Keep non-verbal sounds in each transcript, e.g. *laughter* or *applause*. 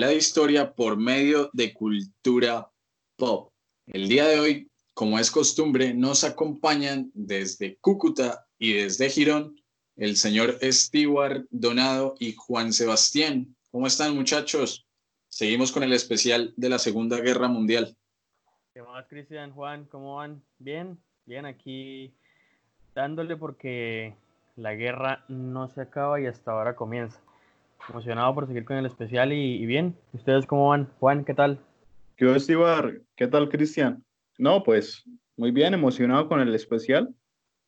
habla de historia por medio de cultura pop. El día de hoy, como es costumbre, nos acompañan desde Cúcuta y desde Girón el señor Stewart Donado y Juan Sebastián. ¿Cómo están muchachos? Seguimos con el especial de la Segunda Guerra Mundial. ¿Qué más, Cristian? Juan, ¿cómo van? Bien, bien aquí dándole porque la guerra no se acaba y hasta ahora comienza. Emocionado por seguir con el especial y, bien. ¿Ustedes cómo van? Juan, ¿qué tal? ¿Qué Estibar? ¿Qué tal, Cristian? No, pues muy bien, emocionado con el especial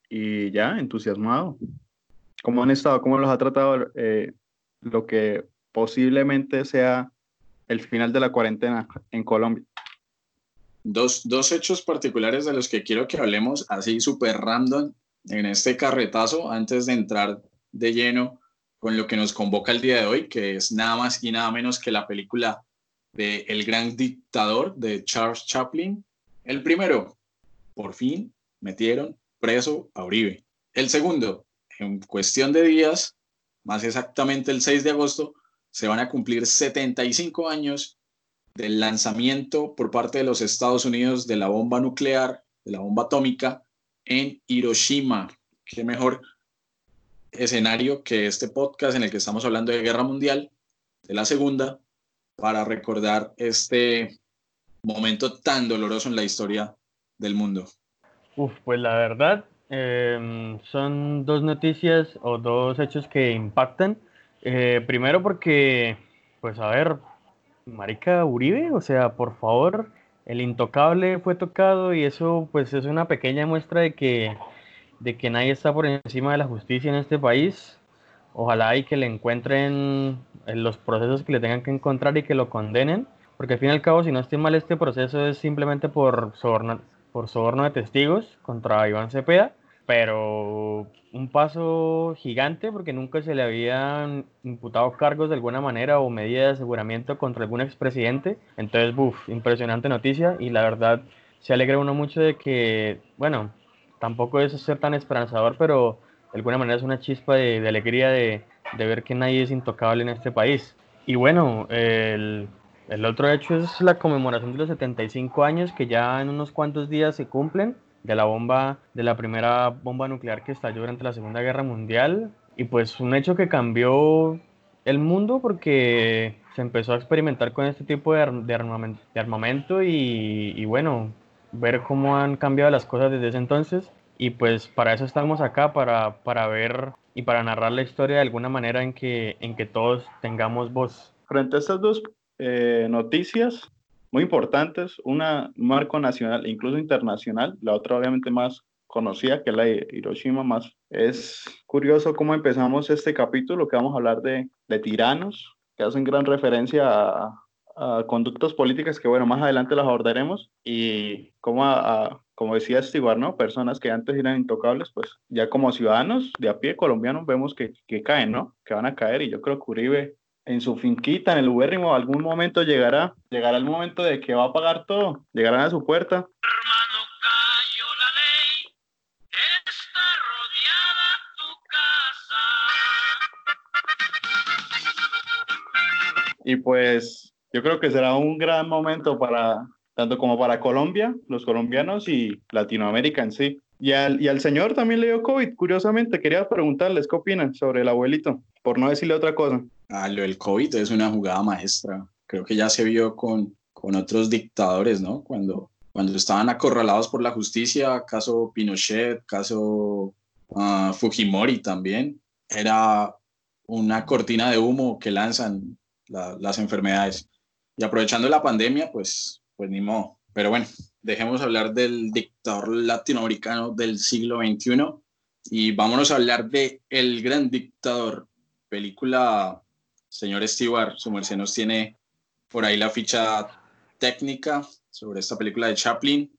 y ya entusiasmado. ¿Cómo han estado? ¿Cómo los ha tratado eh, lo que posiblemente sea el final de la cuarentena en Colombia? Dos, dos hechos particulares de los que quiero que hablemos así súper random en este carretazo antes de entrar de lleno con lo que nos convoca el día de hoy, que es nada más y nada menos que la película de El Gran Dictador de Charles Chaplin. El primero, por fin metieron preso a Uribe. El segundo, en cuestión de días, más exactamente el 6 de agosto, se van a cumplir 75 años del lanzamiento por parte de los Estados Unidos de la bomba nuclear, de la bomba atómica en Hiroshima. Qué mejor escenario que este podcast en el que estamos hablando de guerra mundial, de la segunda, para recordar este momento tan doloroso en la historia del mundo. Uf, pues la verdad, em, son dos noticias o dos hechos que impactan. Eh, primero porque, pues a ver, Marica Uribe, o sea, por favor, el intocable fue tocado y eso pues es una pequeña muestra de que, de que nadie está por encima de la justicia en este país. Ojalá y que le encuentren en los procesos que le tengan que encontrar y que lo condenen, porque al fin y al cabo, si no estoy mal, este proceso es simplemente por soborno, por soborno de testigos contra Iván Cepeda pero un paso gigante porque nunca se le habían imputado cargos de alguna manera o medidas de aseguramiento contra algún expresidente. Entonces, buf, impresionante noticia y la verdad se alegra uno mucho de que, bueno, tampoco es ser tan esperanzador, pero de alguna manera es una chispa de, alegría de, ver que nadie es intocable en este país. Y bueno, el, otro hecho es la conmemoración de los 75 años que ya en unos cuantos días se cumplen de la bomba, de la primera bomba nuclear que estalló durante la Segunda Guerra Mundial. Y pues un hecho que cambió el mundo porque se empezó a experimentar con este tipo de, armamento, y, bueno, ver cómo han cambiado las cosas desde ese entonces. Y pues para eso estamos acá, para, para ver y para narrar la historia de alguna manera en que, en que todos tengamos voz. Frente a estas dos eh, noticias, muy importantes, una marco nacional incluso internacional, la otra obviamente más conocida, que es la de Hiroshima, más es curioso cómo empezamos este capítulo, que vamos a hablar de, de tiranos, que hacen gran referencia a, a, conductas políticas que, bueno, más adelante las abordaremos, y como, a, como decía Stewart, ¿no? Personas que antes eran intocables, pues ya como ciudadanos de a pie colombianos vemos que, que caen, ¿no? Que van a caer, y yo creo que Uribe en su finquita, en el ubérrimo, algún momento llegará, llegará el momento de que va a pagar todo, llegarán a su puerta. Y pues yo creo que será un gran momento para, tanto como para Colombia, los colombianos y Latinoamérica en sí. Y al, y al señor también le dio COVID, curiosamente, quería preguntarles qué opinan sobre el abuelito, por no decirle otra cosa. Ah, lo del COVID es una jugada maestra. Creo que ya se vio con, con otros dictadores, ¿no? Cuando, cuando estaban acorralados por la justicia, caso Pinochet, caso uh, Fujimori también, era una cortina de humo que lanzan las enfermedades. Y aprovechando la pandemia, pues, pues ni modo. Pero bueno, dejemos hablar del dictador latinoamericano del siglo XXI y vámonos a hablar de El Gran Dictador, película Señor Stewart, su merced nos tiene por ahí la ficha técnica sobre esta película de Chaplin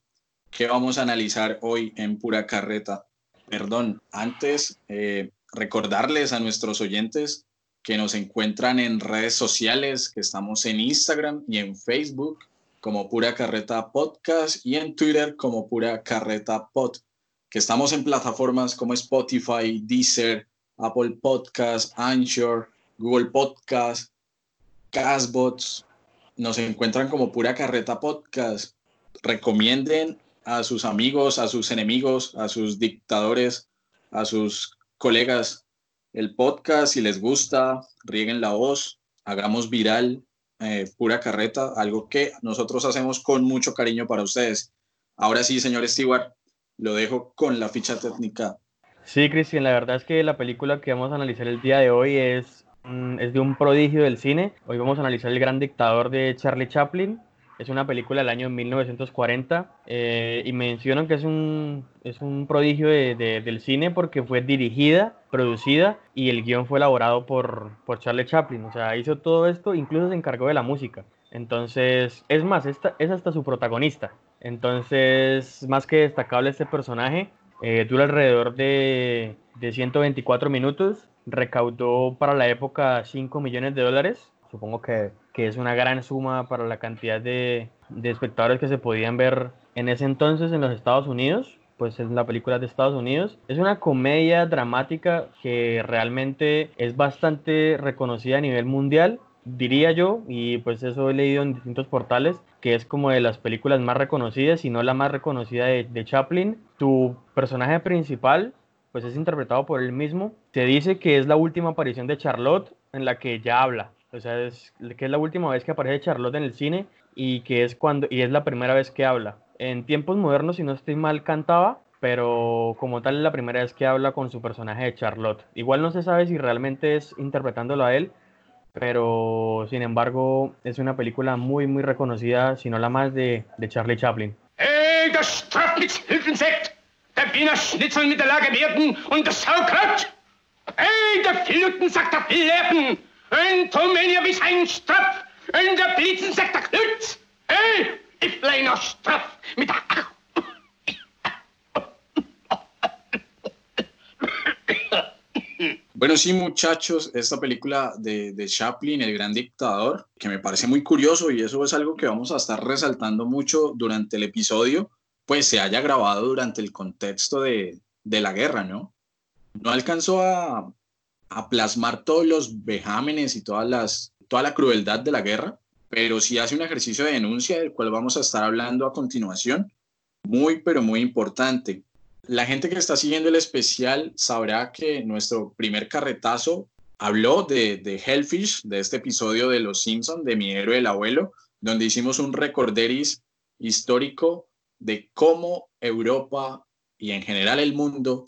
que vamos a analizar hoy en pura carreta. Perdón, antes eh, recordarles a nuestros oyentes que nos encuentran en redes sociales, que estamos en Instagram y en Facebook como Pura Carreta Podcast y en Twitter como Pura Carreta Pod, que estamos en plataformas como Spotify, Deezer, Apple Podcast, Anchor, Google Podcast, Castbots. Nos encuentran como pura carreta podcast. Recomienden a sus amigos, a sus enemigos, a sus dictadores, a sus colegas el podcast si les gusta, rieguen la voz, hagamos viral eh, pura carreta, algo que nosotros hacemos con mucho cariño para ustedes. Ahora sí, señor Stewart, lo dejo con la ficha técnica. Sí, Cristian, la verdad es que la película que vamos a analizar el día de hoy es, es de un prodigio del cine. Hoy vamos a analizar El Gran Dictador de Charlie Chaplin. Es una película del año 1940 eh, y mencionan que es un, es un prodigio del cine porque fue dirigida, producida y el guion fue elaborado por, por Charlie Chaplin. O sea, hizo todo esto, incluso se encargó de la música. Entonces, es más, esta, es hasta su protagonista. Entonces, más que destacable este personaje, eh, dura alrededor de, de 124 minutos, recaudó para la época 5 millones de dólares supongo que, que, es una gran suma para la cantidad de, de, espectadores que se podían ver en ese entonces en los Estados Unidos, pues es la película de Estados Unidos. Es una comedia dramática que realmente es bastante reconocida a nivel mundial, diría yo, y pues eso he leído en distintos portales, que es como de las películas más reconocidas, si no la más reconocida de, de Chaplin. Tu personaje principal pues es interpretado por él mismo. Se dice que es la última aparición de Charlotte en la que ya habla. O sea, es que es la última vez que aparece Charlotte en el cine y que es cuando y es la primera vez que habla. En tiempos modernos, si no estoy mal, cantaba, pero como tal es la primera vez que habla con su personaje de Charlotte. Igual no se sabe si realmente es interpretándolo a él, pero sin embargo es una película muy muy reconocida, si no la más de, de Charlie Chaplin. Hey! Der! Ein Tomenia der Klutz! Hey, ich kleiner Strapf mit der... Bueno, sí, muchachos, esta película de, de, Chaplin, El Gran Dictador, que me parece muy curioso y eso es algo que vamos a estar resaltando mucho durante el episodio, pues se haya grabado durante el contexto de, de la guerra, ¿no? No alcanzó a, a, plasmar todos los vejámenes y todas las, toda la crueldad de la guerra, pero sí hace un ejercicio de denuncia del cual vamos a estar hablando a continuación, muy, pero muy importante. La gente que está siguiendo el especial sabrá que nuestro primer carretazo habló de, de Hellfish, de este episodio de Los Simpson, de Mi héroe el abuelo, donde hicimos un recorderis histórico de cómo Europa y en general el mundo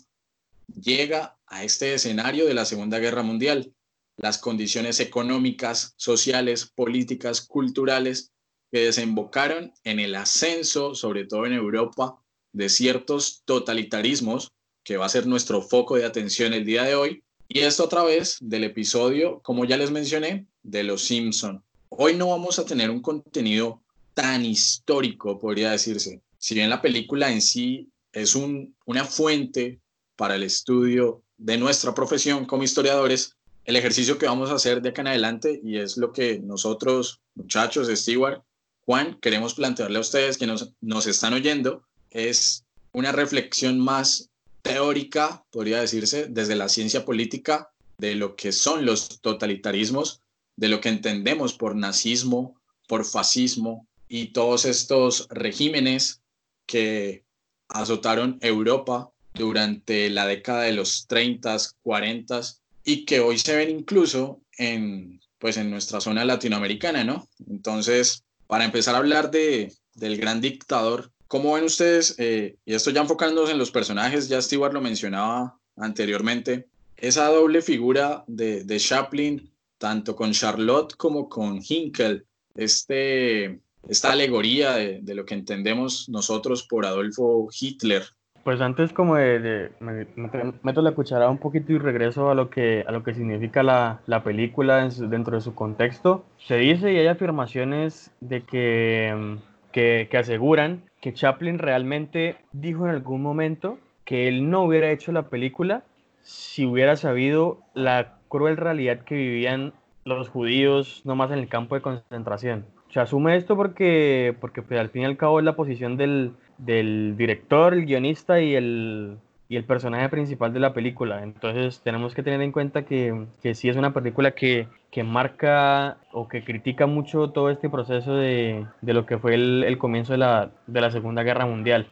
llega a este escenario de la Segunda Guerra Mundial. Las condiciones económicas, sociales, políticas, culturales que desembocaron en el ascenso, sobre todo en Europa, de ciertos totalitarismos, que va a ser nuestro foco de atención el día de hoy. Y esto a través del episodio, como ya les mencioné, de Los Simpson. Hoy no vamos a tener un contenido tan histórico, podría decirse. Si bien la película en sí es un, una fuente para el estudio de nuestra profesión como historiadores, el ejercicio que vamos a hacer de acá en adelante, y es lo que nosotros, muchachos, Stewart, Juan, queremos plantearle a ustedes que nos, nos están oyendo, es una reflexión más teórica, podría decirse, desde la ciencia política de lo que son los totalitarismos, de lo que entendemos por nazismo, por fascismo y todos estos regímenes que azotaron Europa durante la década de los 30, 40 y que hoy se ven incluso en, pues en nuestra zona latinoamericana, ¿no? Entonces, para empezar a hablar de, del gran dictador, ¿Cómo ven ustedes, eh, y esto ya enfocándonos en los personajes, ya Stewart lo mencionaba anteriormente, esa doble figura de, de Chaplin, tanto con Charlotte como con Hinkel, este, esta alegoría de, lo que entendemos nosotros por Adolfo Hitler? Pues antes como de, me, meto la cucharada un poquito y regreso a lo que, a lo que significa la, la película dentro de su contexto, se dice y hay afirmaciones de que, que, que aseguran que Chaplin realmente dijo en algún momento que él no hubiera hecho la película si hubiera sabido la cruel realidad que vivían los judíos nomás en el campo de concentración. Se asume esto porque, porque pues, al fin y al cabo es la posición del, del director, el guionista y el, y el personaje principal de la película. Entonces tenemos que tener en cuenta que, que sí es una película que, que, marca o que critica mucho todo este proceso de, de lo que fue el, el comienzo de la, de la, Segunda Guerra Mundial.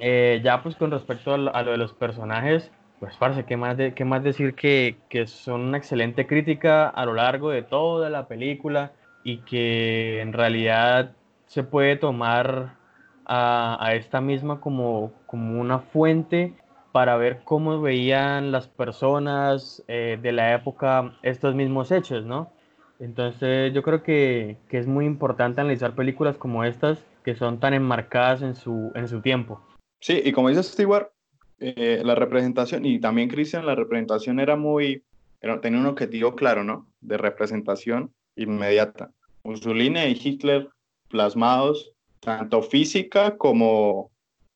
Eh, ya pues con respecto a lo, de los personajes, pues parce, ¿qué más, de, qué más decir que, que son una excelente crítica a lo largo de toda la película y que en realidad se puede tomar a, esta misma como, como una fuente para ver cómo veían las personas eh, de la época estos mismos hechos, ¿no? Entonces yo creo que, que, es muy importante analizar películas como estas que son tan enmarcadas en su, en su tiempo. Sí, y como dice Stewart, eh, la representación, y también Christian, la representación era muy, era, tenía un objetivo claro, ¿no? De representación inmediata. Mussolini y Hitler plasmados tanto física como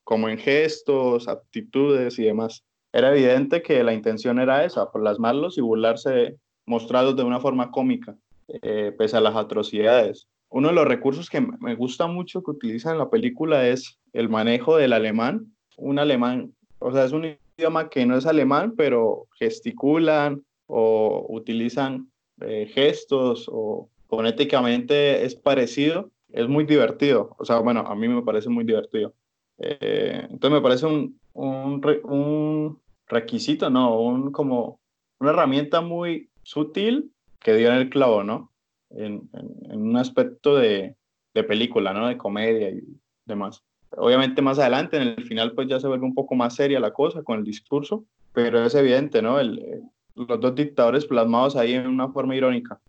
como en gestos, actitudes y demás. Era evidente que la intención era esa, plasmarlos y burlarse, mostrados de una forma cómica, eh, pese a las atrocidades. Uno de los recursos que me gusta mucho que utilizan en la película es el manejo del alemán. Un alemán, o sea, es un idioma que no es alemán, pero gesticulan o utilizan eh, gestos o fonéticamente es parecido. Es muy divertido. O sea, bueno, a mí me parece muy divertido. Eh, entonces me parece un, un, requisito, ¿no? Un, como una herramienta muy sutil que dio en el clavo, ¿no? En, en, un aspecto de, de, película, ¿no? De comedia y demás. Obviamente más adelante, en el final, pues ya se vuelve un poco más seria la cosa con el discurso, pero es evidente, ¿no? Los dos dictadores plasmados ahí en una forma irónica.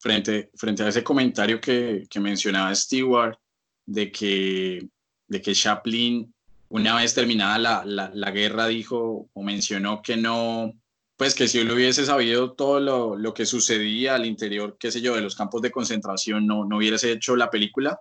Frente, frente a ese comentario que, que mencionaba Stewart, de que de que Chaplin, una vez terminada la, la, guerra, dijo o mencionó que no, pues que si él hubiese sabido todo lo, lo, que sucedía al interior, qué sé yo, de los campos de concentración, no, no hubiese hecho la película.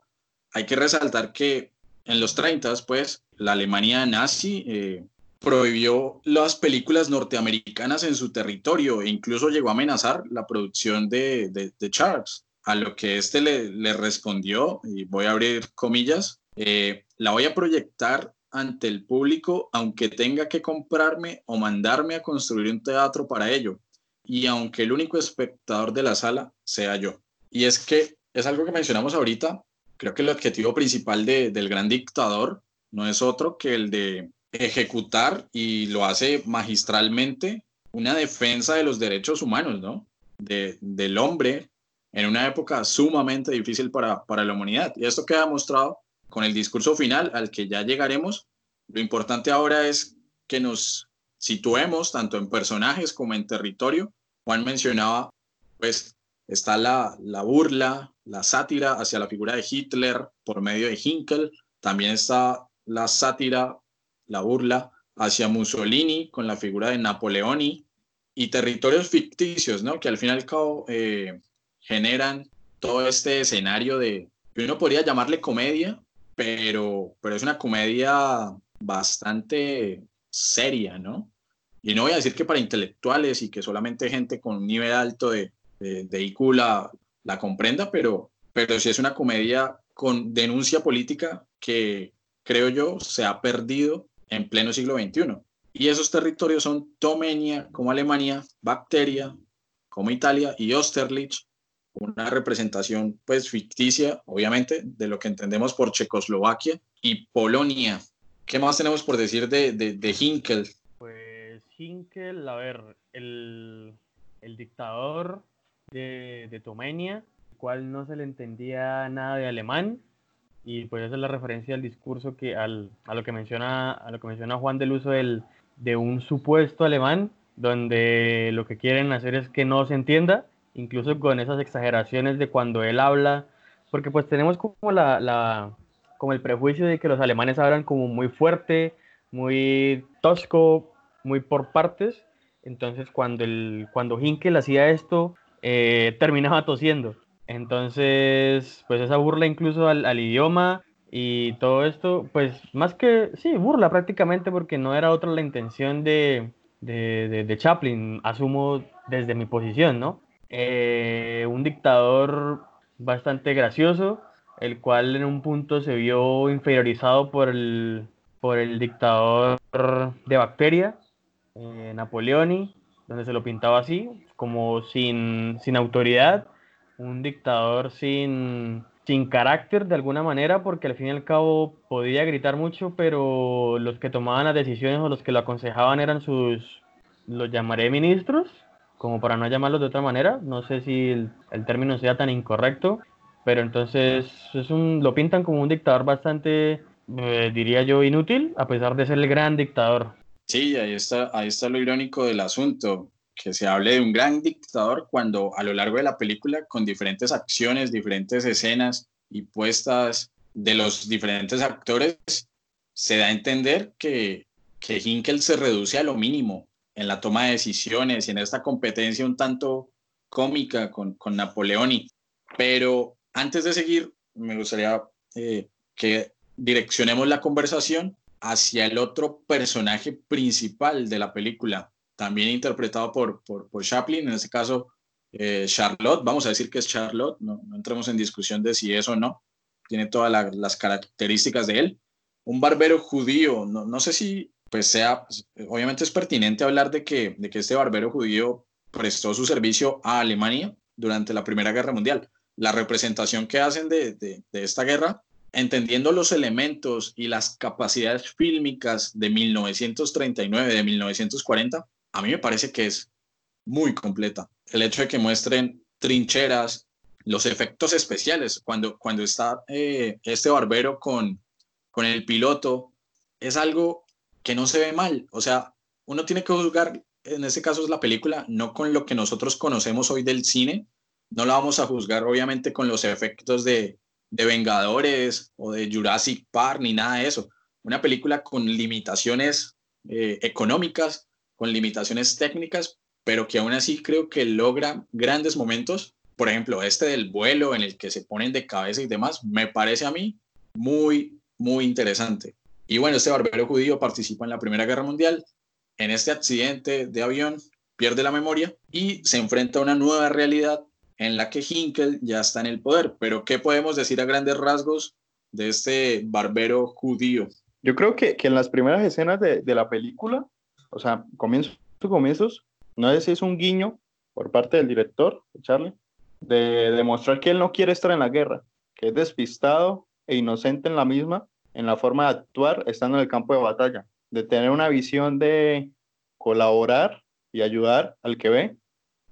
Hay que resaltar que en los 30, pues, la Alemania nazi eh, prohibió las películas norteamericanas en su territorio e incluso llegó a amenazar la producción de, de, Charles, a lo que este le, le respondió, y voy a abrir comillas, eh, la voy a proyectar ante el público aunque tenga que comprarme o mandarme a construir un teatro para ello y aunque el único espectador de la sala sea yo. Y es que es algo que mencionamos ahorita, creo que el objetivo principal de, del gran dictador no es otro que el de ejecutar y lo hace magistralmente una defensa de los derechos humanos, ¿no? De, del hombre en una época sumamente difícil para, para la humanidad. Y esto queda demostrado con el discurso final al que ya llegaremos, lo importante ahora es que nos situemos tanto en personajes como en territorio. Juan mencionaba, pues está la, la burla, la sátira hacia la figura de Hitler por medio de Hinkel, también está la sátira, la burla hacia Mussolini con la figura de Napoleoni y territorios ficticios, ¿no? Que al fin y al cabo eh, generan todo este escenario de, uno podría llamarle comedia, pero, pero es una comedia bastante seria, ¿no? Y no voy a decir que para intelectuales y que solamente gente con un nivel alto de, de, IQ la, la, comprenda, pero, pero sí es una comedia con denuncia política que creo yo se ha perdido en pleno siglo XXI. Y esos territorios son Tomenia como Alemania, Bacteria como Italia y Austerlitz una representación pues ficticia, obviamente, de lo que entendemos por Checoslovaquia y Polonia. ¿Qué más tenemos por decir de, de, de Hinkel? Pues Hinkel, a ver, el, el dictador de, de Tomenia, cual no se le entendía nada de alemán, y pues esa es la referencia al discurso que al, a lo que menciona a lo que menciona Juan del uso del, de un supuesto alemán donde lo que quieren hacer es que no se entienda incluso con esas exageraciones de cuando él habla, porque pues tenemos como la, la como el prejuicio de que los alemanes hablan como muy fuerte, muy tosco, muy por partes, entonces cuando, el, cuando Hinkel hacía esto, eh, terminaba tosiendo. Entonces, pues esa burla incluso al, al, idioma y todo esto, pues más que, sí, burla prácticamente porque no era otra la intención de, de, de, Chaplin, asumo desde mi posición, ¿no? Eh, un dictador bastante gracioso, el cual en un punto se vio inferiorizado por el, por el dictador de bacteria, eh, Napoleoni, donde se lo pintaba así, como sin, sin autoridad, un dictador sin, sin carácter de alguna manera, porque al fin y al cabo podía gritar mucho, pero los que tomaban las decisiones o los que lo aconsejaban eran sus, los llamaré ministros, como para no llamarlos de otra manera, no sé si el, término sea tan incorrecto, pero entonces es un, lo pintan como un dictador bastante, eh, diría yo, inútil, a pesar de ser el gran dictador. Sí, ahí está, ahí está lo irónico del asunto, que se hable de un gran dictador cuando a lo largo de la película, con diferentes acciones, diferentes escenas y puestas de los diferentes actores, se da a entender que, que Hinkel se reduce a lo mínimo en la toma de decisiones y en esta competencia un tanto cómica con, con Napoleoni. Pero antes de seguir, me gustaría eh, que direccionemos la conversación hacia el otro personaje principal de la película, también interpretado por, por, Chaplin, en este caso eh, Charlotte, vamos a decir que es Charlotte, no, entremos en discusión de si es o no, tiene todas las características de él. Un barbero judío, no, no sé si pues sea, pues, obviamente es pertinente hablar de que, de que este barbero judío prestó su servicio a Alemania durante la Primera Guerra Mundial. La representación que hacen de, esta guerra, entendiendo los elementos y las capacidades fílmicas de 1939, de 1940, a mí me parece que es muy completa. El hecho de que muestren trincheras, los efectos especiales, cuando, cuando está eh, este barbero con, con el piloto, es algo que no se ve mal. O sea, uno tiene que juzgar, en este caso es la película, no con lo que nosotros conocemos hoy del cine, no la vamos a juzgar obviamente con los efectos de, Vengadores o de Jurassic Park ni nada de eso. Una película con limitaciones eh, económicas, con limitaciones técnicas, pero que aún así creo que logra grandes momentos. Por ejemplo, este del vuelo en el que se ponen de cabeza y demás, me parece a mí muy, muy interesante. Y bueno, este barbero judío participa en la Primera Guerra Mundial. En este accidente de avión pierde la memoria y se enfrenta a una nueva realidad en la que Hinkel ya está en el poder. Pero, ¿qué podemos decir a grandes rasgos de este barbero judío? Yo creo que, que en las primeras escenas de, de, la película, o sea, comienzos, comienzos, no sé si es un guiño por parte del director, Charlie, de demostrar que él no quiere estar en la guerra, que es despistado e inocente en la misma, en la forma de actuar estando en el campo de batalla, de tener una visión de colaborar y ayudar al que ve,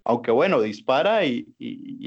aunque bueno, dispara y,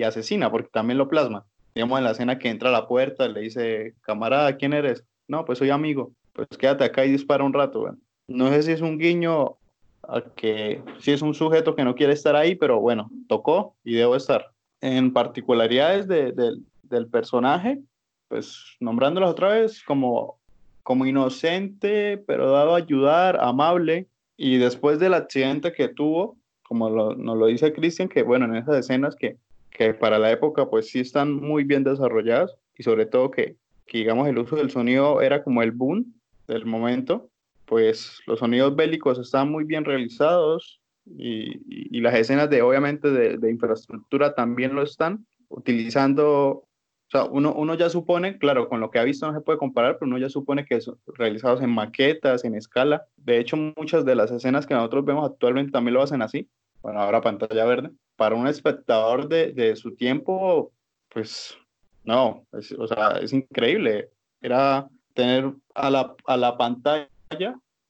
asesina, porque también lo plasma. Digamos en la escena que entra a la puerta, le dice, camarada, ¿quién eres? No, pues soy amigo. Pues quédate acá y dispara un rato. No sé si es un guiño a que si es un sujeto que no quiere estar ahí, pero bueno, tocó y debo estar. En particularidades del personaje, pues nombrándolas otra vez como, como inocente, pero dado a ayudar, amable, y después del accidente que tuvo, como nos lo dice Cristian, que bueno, en esas escenas que, que para la época pues sí están muy bien desarrolladas y sobre todo que, que digamos el uso del sonido era como el boom del momento, pues los sonidos bélicos están muy bien realizados y, y, las escenas de obviamente de, de, infraestructura también lo están utilizando, o sea, uno, uno ya supone, claro, con lo que ha visto no se puede comparar, pero uno ya supone que son realizados en maquetas, en escala. De hecho, muchas de las escenas que nosotros vemos actualmente también lo hacen así bueno, ahora pantalla verde, para un espectador de, de su tiempo, pues no, es, o sea, es increíble. Era tener a la, a la pantalla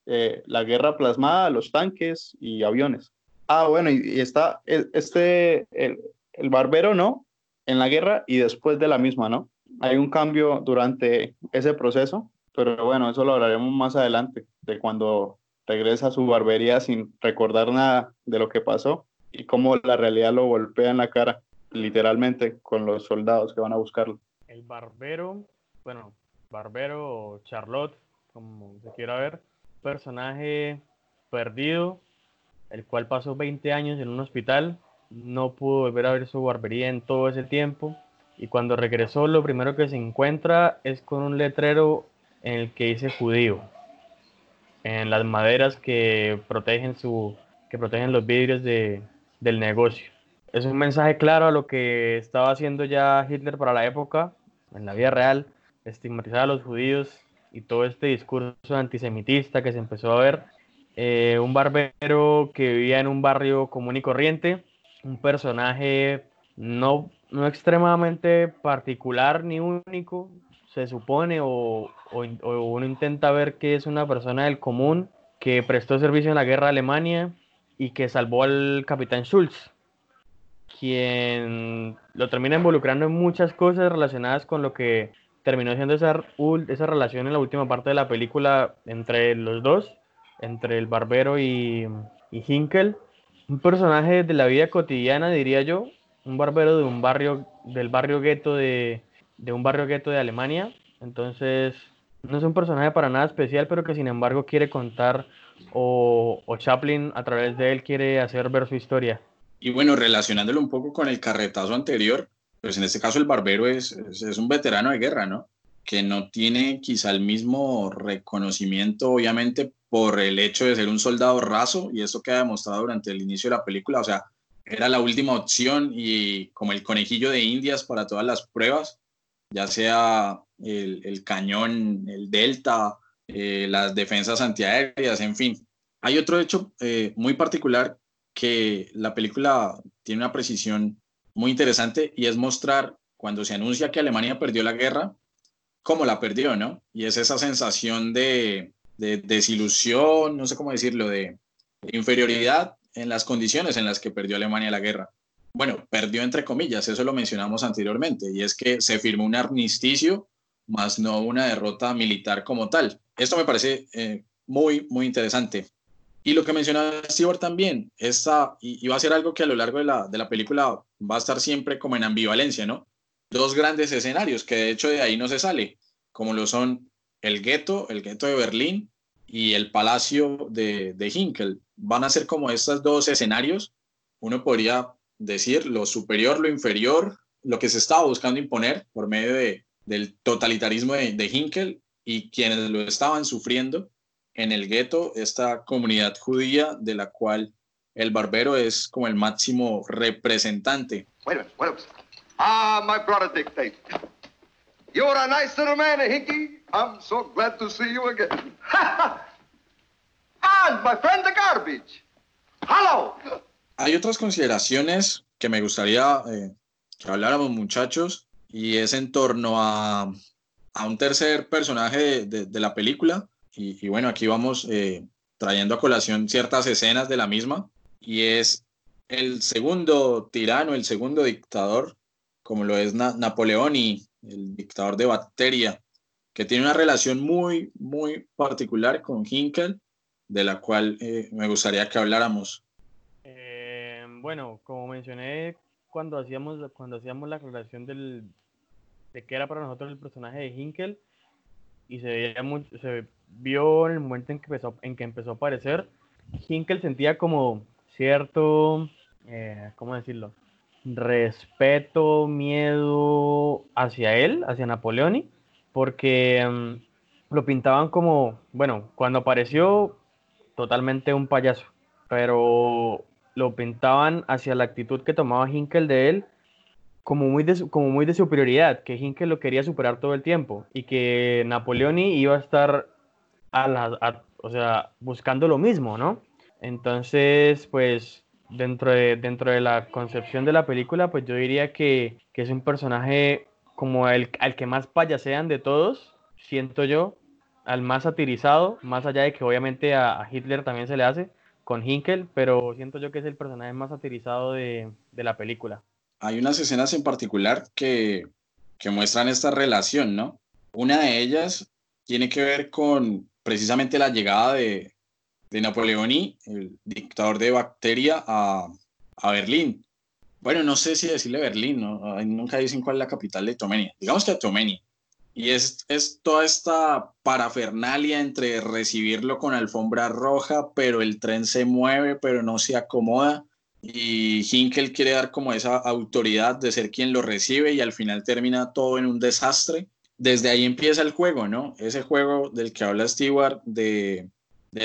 eh, la guerra plasmada, los tanques y aviones. Ah, bueno, y, está este, el, el, barbero, ¿no? En la guerra y después de la misma, ¿no? Hay un cambio durante ese proceso, pero bueno, eso lo hablaremos más adelante, de cuando regresa a su barbería sin recordar nada de lo que pasó y cómo la realidad lo golpea en la cara, literalmente, con los soldados que van a buscarlo. El barbero, bueno, barbero Charlotte, como se quiera ver, personaje perdido, el cual pasó 20 años en un hospital, no pudo volver a ver su barbería en todo ese tiempo y cuando regresó lo primero que se encuentra es con un letrero en el que dice judío en las maderas que protegen su que protegen los vidrios de, del negocio. Es un mensaje claro a lo que estaba haciendo ya Hitler para la época, en la vida real, estigmatizar a los judíos y todo este discurso antisemitista que se empezó a ver. Eh, un barbero que vivía en un barrio común y corriente, un personaje no, no extremadamente particular ni único, se supone, o, uno intenta ver que es una persona del común que prestó servicio en la guerra de Alemania y que salvó al capitán Schulz, quien lo termina involucrando en muchas cosas relacionadas con lo que terminó siendo esa, esa relación en la última parte de la película entre los dos, entre el barbero y, y Hinkel. Un personaje de la vida cotidiana, diría yo, un barbero de un barrio, del barrio gueto de, de un barrio gueto de Alemania. Entonces, no es un personaje para nada especial, pero que sin embargo quiere contar o Chaplin a través de él quiere hacer ver su historia. Y bueno, relacionándolo un poco con el carretazo anterior, pues en este caso el barbero es, es, un veterano de guerra, ¿no? Que no tiene quizá el mismo reconocimiento, obviamente, por el hecho de ser un soldado raso, y eso queda demostrado durante el inicio de la película, o sea, era la última opción y como el conejillo de indias para todas las pruebas, ya sea el, cañón, el delta, eh, las defensas antiaéreas, en fin. Hay otro hecho eh, muy particular que la película tiene una precisión muy interesante y es mostrar cuando se anuncia que Alemania perdió la guerra, cómo la perdió, ¿no? Y es esa sensación de, desilusión, no sé cómo decirlo, de, inferioridad en las condiciones en las que perdió Alemania la guerra. Bueno, perdió entre comillas, eso lo mencionamos anteriormente, y es que se firmó un armisticio, más no una derrota militar como tal. Esto me parece eh, muy, muy interesante. Y lo que mencionaba Stewart también, esta, y, va a ser algo que a lo largo de la, de la película va a estar siempre como en ambivalencia, ¿no? Dos grandes escenarios que de hecho de ahí no se sale, como lo son el gueto, el gueto de Berlín y el palacio de, de Hinkel. Van a ser como estos dos escenarios, uno podría decir lo superior, lo inferior, lo que se estaba buscando imponer por medio de, del totalitarismo de, de Hinkel y quienes lo estaban sufriendo en el gueto, esta comunidad judía de la cual el barbero es como el máximo representante. Wait a minute, wait a minute. Ah, my brother Dictate. You're a nice little man, Hinky. I'm so glad to see you again. *laughs* and my friend the garbage. Hello. Hay otras consideraciones que me gustaría eh, que habláramos, muchachos, y es en torno a, a un tercer personaje de, de la película, y, bueno, aquí vamos eh, trayendo a colación ciertas escenas de la misma, y es el segundo tirano, el segundo dictador, como lo es Napoleón y el dictador de Bacteria, que tiene una relación muy, muy particular con Hinkel, de la cual eh, me gustaría que habláramos. Eh, bueno, como mencioné cuando hacíamos, cuando hacíamos la relación del, de qué era para nosotros el personaje de Hinkel, y se veía mucho, se vio el momento en que empezó, en que empezó a aparecer, Hinkel sentía como cierto, eh, ¿cómo decirlo? Respeto, miedo hacia él, hacia Napoleoni, porque mm, lo pintaban como, bueno, cuando apareció, totalmente un payaso, pero lo pintaban hacia la actitud que tomaba Hinkel de él como muy, de, como muy de superioridad, que Hinkel lo quería superar todo el tiempo y que Napoleoni iba a estar a la, o sea, buscando lo mismo, ¿no? Entonces, pues dentro de, dentro de la concepción de la película, pues yo diría que, que es un personaje como el al que más payasean de todos, siento yo, al más satirizado, más allá de que obviamente a, a Hitler también se le hace con Hinkel, pero siento yo que es el personaje más satirizado de, de la película hay unas escenas en particular que, que muestran esta relación, ¿no? Una de ellas tiene que ver con precisamente la llegada de, de Napoleoni, el dictador de Bacteria, a, Berlín. Bueno, no sé si decirle Berlín, ¿no? nunca dicen cuál es la capital de Tomenia. Digamos que Tomenia. Y es, es toda esta parafernalia entre recibirlo con alfombra roja, pero el tren se mueve, pero no se acomoda y Hinkel quiere dar como esa autoridad de ser quien lo recibe y al final termina todo en un desastre. Desde ahí empieza el juego, ¿no? Ese juego del que habla Stewart de,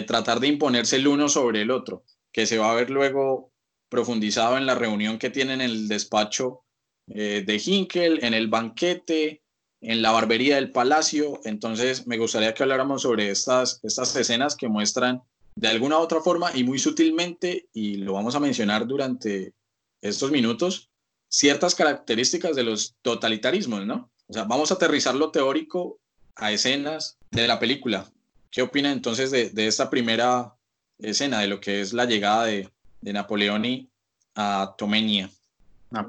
tratar de imponerse el uno sobre el otro, que se va a ver luego profundizado en la reunión que tienen en el despacho eh, de Hinkel, en el banquete, en la barbería del palacio. Entonces, me gustaría que habláramos sobre estas, estas escenas que muestran de alguna u otra forma y muy sutilmente, y lo vamos a mencionar durante estos minutos, ciertas características de los totalitarismos, ¿no? O sea, vamos a aterrizar lo teórico a escenas de la película. ¿Qué opina entonces de, esta primera escena, de lo que es la llegada de, de Napoleoni a Tomenia?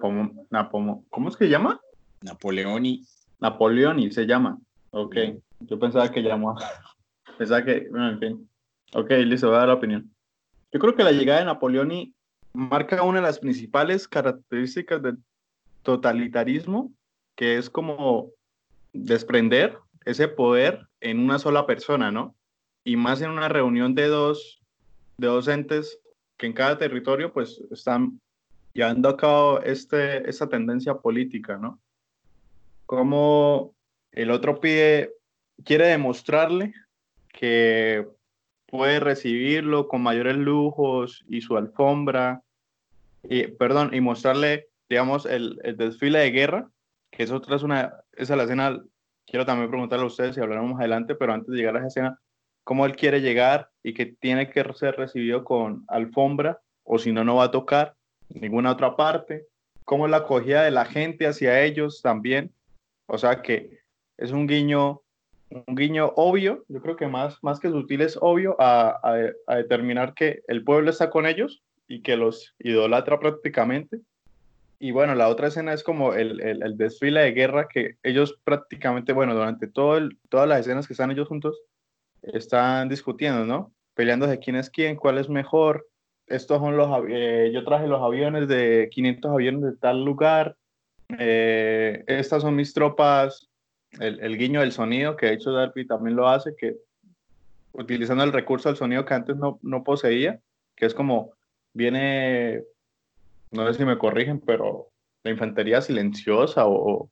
¿Cómo es que llama? Napoleoni. Napoleoni se llama. Ok. Yo pensaba que llamó. *laughs* pensaba que. Bueno, en fin. Ok, listo, voy a dar la opinión. Yo creo que la llegada de Napoleoni marca una de las principales características del totalitarismo, que es como desprender ese poder en una sola persona, ¿no? Y más en una reunión de dos, de dos entes que en cada territorio pues están llevando a cabo este, esta tendencia política, ¿no? Como el otro pide, quiere demostrarle que puede recibirlo con mayores lujos y su alfombra, y, perdón, y mostrarle, digamos, el, el desfile de guerra, que es otra, es una, esa es la escena, quiero también preguntarle a ustedes si hablaremos más adelante, pero antes de llegar a esa escena, cómo él quiere llegar y que tiene que ser recibido con alfombra, o si no, no va a tocar ninguna otra parte, cómo la acogida de la gente hacia ellos también, o sea que es un guiño un guiño obvio, yo creo que más, más que sutil es obvio a, a, determinar que el pueblo está con ellos y que los idolatra prácticamente. Y bueno, la otra escena es como el, el, el desfile de guerra que ellos prácticamente, bueno, durante todo el, todas las escenas que están ellos juntos, están discutiendo, ¿no? Peleando de quién es quién, cuál es mejor. Estos son los, eh, yo traje los aviones de 500 aviones de tal lugar. Eh, estas son mis tropas el, guiño del sonido, que de hecho Darby también lo hace, que utilizando el recurso del sonido que antes no, no poseía, que es como viene, no sé si me corrigen, pero la infantería silenciosa o,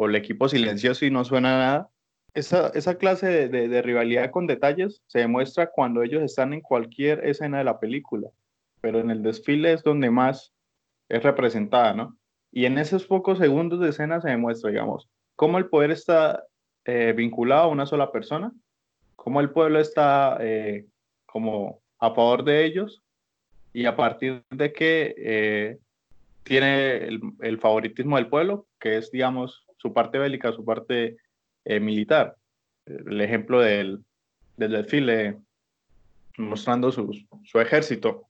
el equipo silencioso y no suena nada. Esa, clase de, rivalidad con detalles se demuestra cuando ellos están en cualquier escena de la película, pero en el desfile es donde más es representada, ¿no? Y en esos pocos segundos de escena se demuestra, digamos, cómo el poder está eh, vinculado a una sola persona, cómo el pueblo está eh, como a favor de ellos y a partir de que eh, tiene el, favoritismo del pueblo, que es, digamos, su parte bélica, su parte militar. El ejemplo del, del desfile mostrando su, su ejército.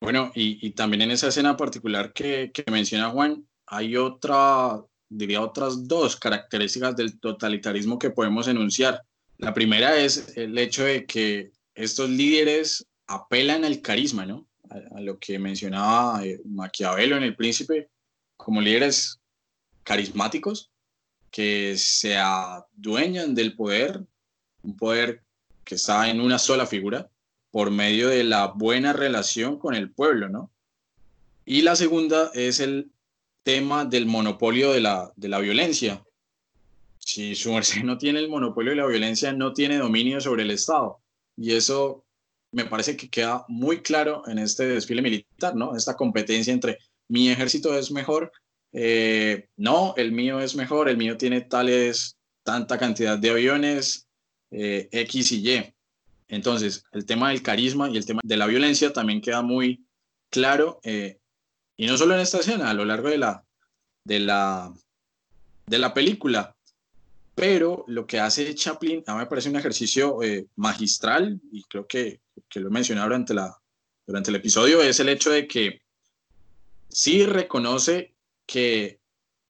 Bueno, y, y, también en esa escena particular que, que menciona Juan, hay otra diría, otras dos características del totalitarismo que podemos enunciar. La primera es el hecho de que estos líderes apelan al carisma, ¿no? A, lo que mencionaba eh, Maquiavelo en El Príncipe, como líderes carismáticos que se adueñan del poder, un poder que está en una sola figura, por medio de la buena relación con el pueblo, ¿no? Y la segunda es el tema del monopolio de la, de la violencia. Si su merced no tiene el monopolio de la violencia, no tiene dominio sobre el Estado. Y eso me parece que queda muy claro en este desfile militar, ¿no? Esta competencia entre mi ejército es mejor, eh, no, el mío es mejor, el mío tiene tales, tanta cantidad de aviones, eh, X y Y. Entonces, el tema del carisma y el tema de la violencia también queda muy claro eh, y no solo en esta escena, a lo largo de la, de la, de la película. Pero lo que hace Chaplin, a mí me parece un ejercicio eh, magistral, y creo que, que lo he mencionado durante, la, durante el episodio, es el hecho de que sí reconoce que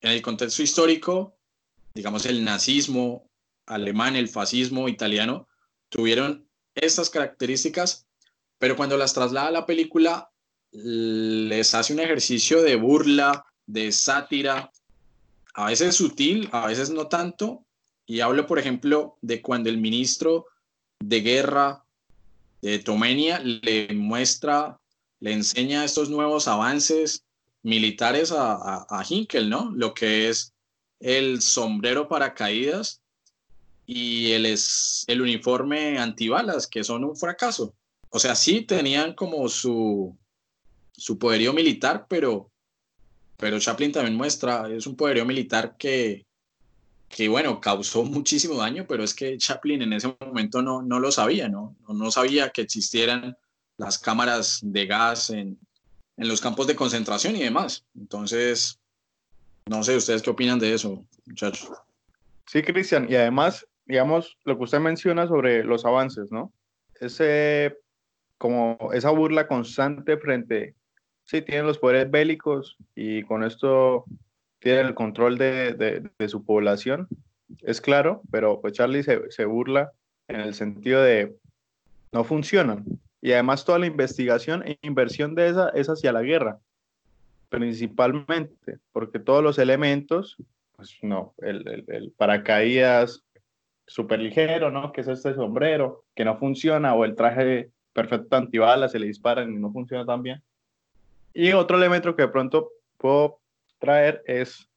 en el contexto histórico, digamos, el nazismo alemán, el fascismo italiano, tuvieron estas características, pero cuando las traslada a la película, les hace un ejercicio de burla, de sátira, a veces sutil, a veces no tanto. Y hablo, por ejemplo, de cuando el ministro de guerra de Tomenia le muestra, le enseña estos nuevos avances militares a, a, a ¿no? Lo que es el sombrero para caídas y el, es, el uniforme antibalas, que son un fracaso. O sea, sí tenían como su, su poderío militar, pero, pero Chaplin también muestra, es un poderío militar que, que bueno, causó *laughs* muchísimo daño, pero es que Chaplin en ese momento no, no lo sabía, ¿no? No sabía que existieran las cámaras de gas en, en los campos de concentración y demás. Entonces, no sé, ¿ustedes qué opinan de eso, muchachos? Sí, Cristian, y además, digamos, lo que usted menciona sobre los avances, ¿no? Ese, como esa burla constante frente, sí, tienen los poderes bélicos y con esto tienen el control de, de, su población, es claro, pero pues Charlie se, se burla en el sentido de no funcionan, y además toda la investigación e inversión de esa es hacia la guerra, principalmente, porque todos los elementos, pues no, el, el, paracaídas súper ligero, ¿no? Que es este sombrero, que no funciona, o el traje perfecto antibalas, se le disparan y no funciona tan bien. Y otro elemento que de pronto puedo traer es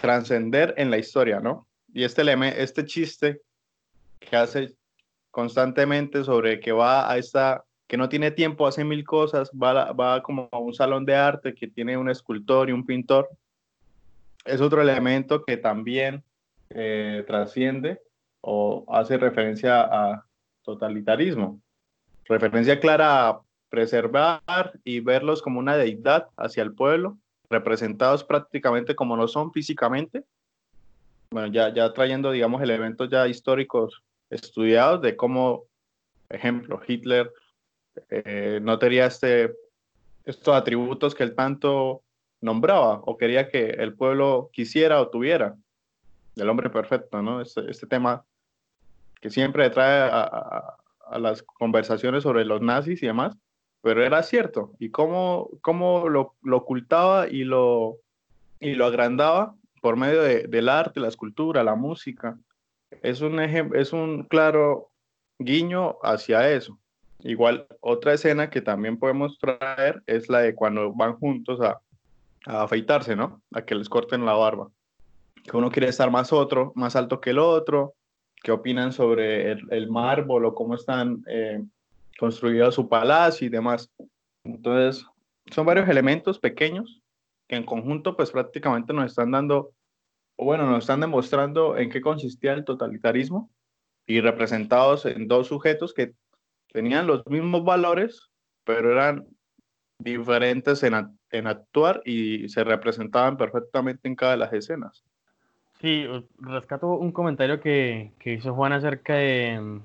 trascender en la historia, ¿no? Y este, este chiste que hace constantemente sobre que va a esta que no tiene tiempo, hace mil cosas, va, va como a un salón de arte que tiene un escultor y un pintor, es otro elemento que también eh, trasciende o hace referencia a totalitarismo. Referencia clara a preservar y verlos como una deidad hacia el pueblo, representados prácticamente como no son físicamente. Bueno, ya, ya trayendo, digamos, elementos ya históricos estudiados de cómo, ejemplo, Hitler eh, no tenía este, estos atributos que él tanto nombraba o quería que el pueblo quisiera o tuviera. El hombre perfecto, ¿no? Este, este tema que siempre trae a, las conversaciones sobre los nazis y demás, pero era cierto. Y cómo, cómo lo, ocultaba y lo, y lo agrandaba por medio del arte, la escultura, la música. Es un, es un claro guiño hacia eso. Igual, otra escena que también podemos traer es la de cuando van juntos a, afeitarse, ¿no? A que les corten la barba. Que uno quiere estar más otro, más alto que el otro. ¿Qué opinan sobre el, mármol o cómo están eh, construidos su palacio y demás? Entonces, son varios elementos pequeños que en conjunto, pues prácticamente nos están dando, o bueno, nos están demostrando en qué consistía el totalitarismo y representados en dos sujetos que tenían los mismos valores, pero eran diferentes en, en, actuar y se representaban perfectamente en cada de las escenas. Sí, rescato un comentario que, que hizo Juan acerca de,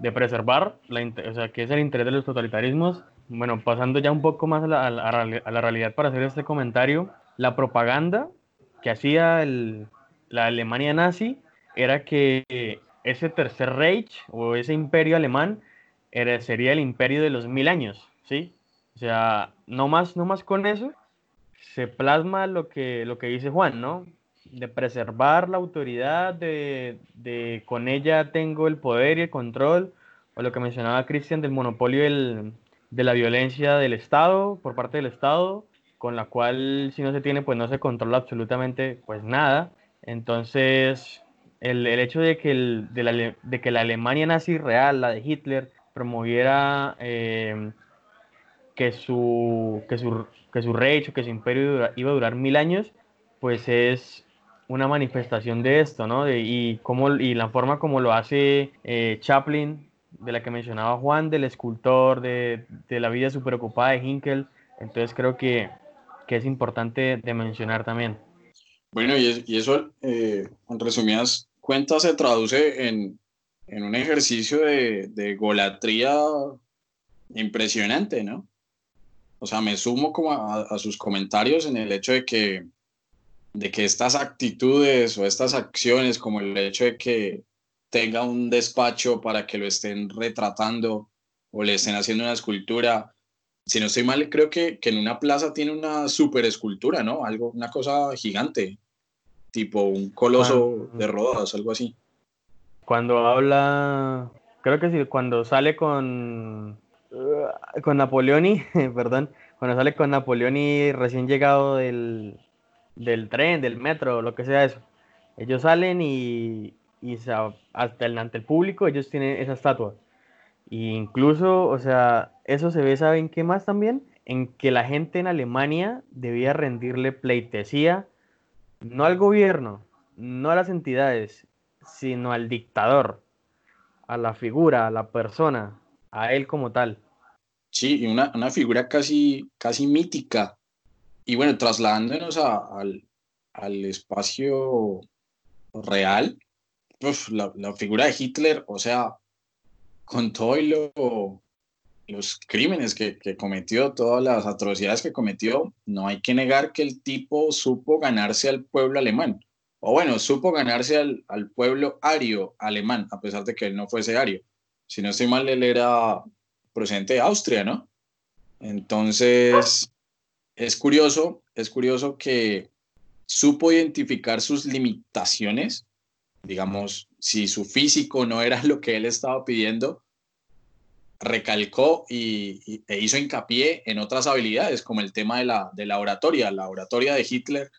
de preservar, la, o sea, que es el interés de los totalitarismos. Bueno, pasando ya un poco más a la, a la, realidad para hacer este comentario, la propaganda que hacía el, la Alemania nazi era que ese tercer Reich o ese imperio alemán sería el imperio de los mil años, ¿sí? O sea, no más, no más con eso, se plasma lo que, lo que dice Juan, ¿no? De preservar la autoridad, de, de con ella tengo el poder y el control, o lo que mencionaba Cristian del monopolio de la violencia del Estado, por parte del Estado, con la cual si no se tiene, pues no se controla absolutamente pues nada. Entonces, el, el hecho de que, el, de, la, de que la Alemania nazi real, la de Hitler, promoviera eh, que, su, que, su, que su rey o que su imperio iba a durar mil años, pues es una manifestación de esto, ¿no? y, cómo, y la forma como lo hace eh, Chaplin, de la que mencionaba Juan, del escultor, de, de la vida súper ocupada de Hinkel. Entonces creo que, que, es importante de mencionar también. Bueno, y, y eso, eh, en resumidas cuentas, se traduce en, en un ejercicio de, de golatría impresionante, ¿no? O sea, me sumo como a, sus comentarios en el hecho de que, de que estas actitudes o estas acciones, como el hecho de que tenga un despacho para que lo estén retratando o le estén haciendo una escultura, si no estoy mal, creo que, que en una plaza tiene una super escultura, ¿no? Algo, una cosa gigante, tipo un coloso de rodas, algo así. Cuando habla, creo que sí, cuando sale con, con Napoleoni, *laughs* perdón, cuando sale con Napoleoni recién llegado del, del tren, del metro, lo que sea eso. Ellos salen y, y hasta el, ante público ellos tienen esa estatua. E incluso, o sea, eso se ve, ¿saben qué más también? En que la gente en Alemania debía rendirle pleitesía, no al gobierno, no a las entidades, sino al dictador, a la figura, a la persona, a él como tal. Sí, y una, una figura casi, casi mítica. Y bueno, trasladándonos al, al espacio real, la, la, figura de Hitler, o sea, con todo lo, los crímenes que, que, cometió, todas las atrocidades que cometió, no hay que negar que el tipo supo ganarse al pueblo alemán. O bueno, supo ganarse al, al pueblo ario alemán, a pesar de que él no fuese ario. Si no estoy mal, él era procedente de Austria, ¿no? Entonces, es curioso, es curioso que supo identificar sus limitaciones, digamos, si su físico no era *laughs* lo que él estaba pidiendo, recalcó y, e hizo hincapié en otras habilidades, como el tema de la, de la oratoria. La oratoria de Hitler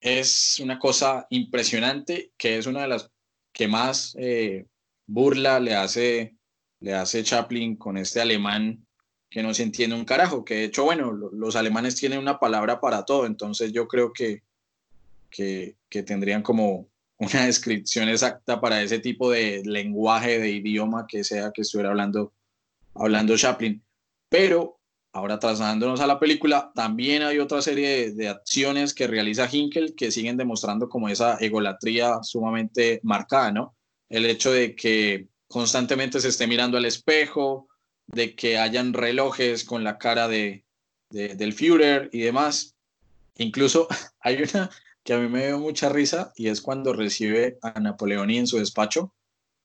es una cosa impresionante, que es una de las que más eh, burla le hace, le hace Chaplin con este alemán que no se entiende un carajo, que de hecho, bueno, los alemanes tienen una palabra para todo, entonces yo creo que que, tendrían como una *laughs* descripción exacta para ese tipo de lenguaje, de idioma que sea que estuviera hablando, hablando Chaplin. Pero ahora trasladándonos a la película, también hay otra serie de, acciones que realiza Hinkel que siguen demostrando como esa egolatría sumamente marcada, ¿no? El hecho de que constantemente se esté mirando al espejo, de que hayan relojes con la cara de, del Führer y demás. Incluso *laughs* hay una, que a mí me dio mucha risa y es cuando recibe a Napoleoni en su despacho,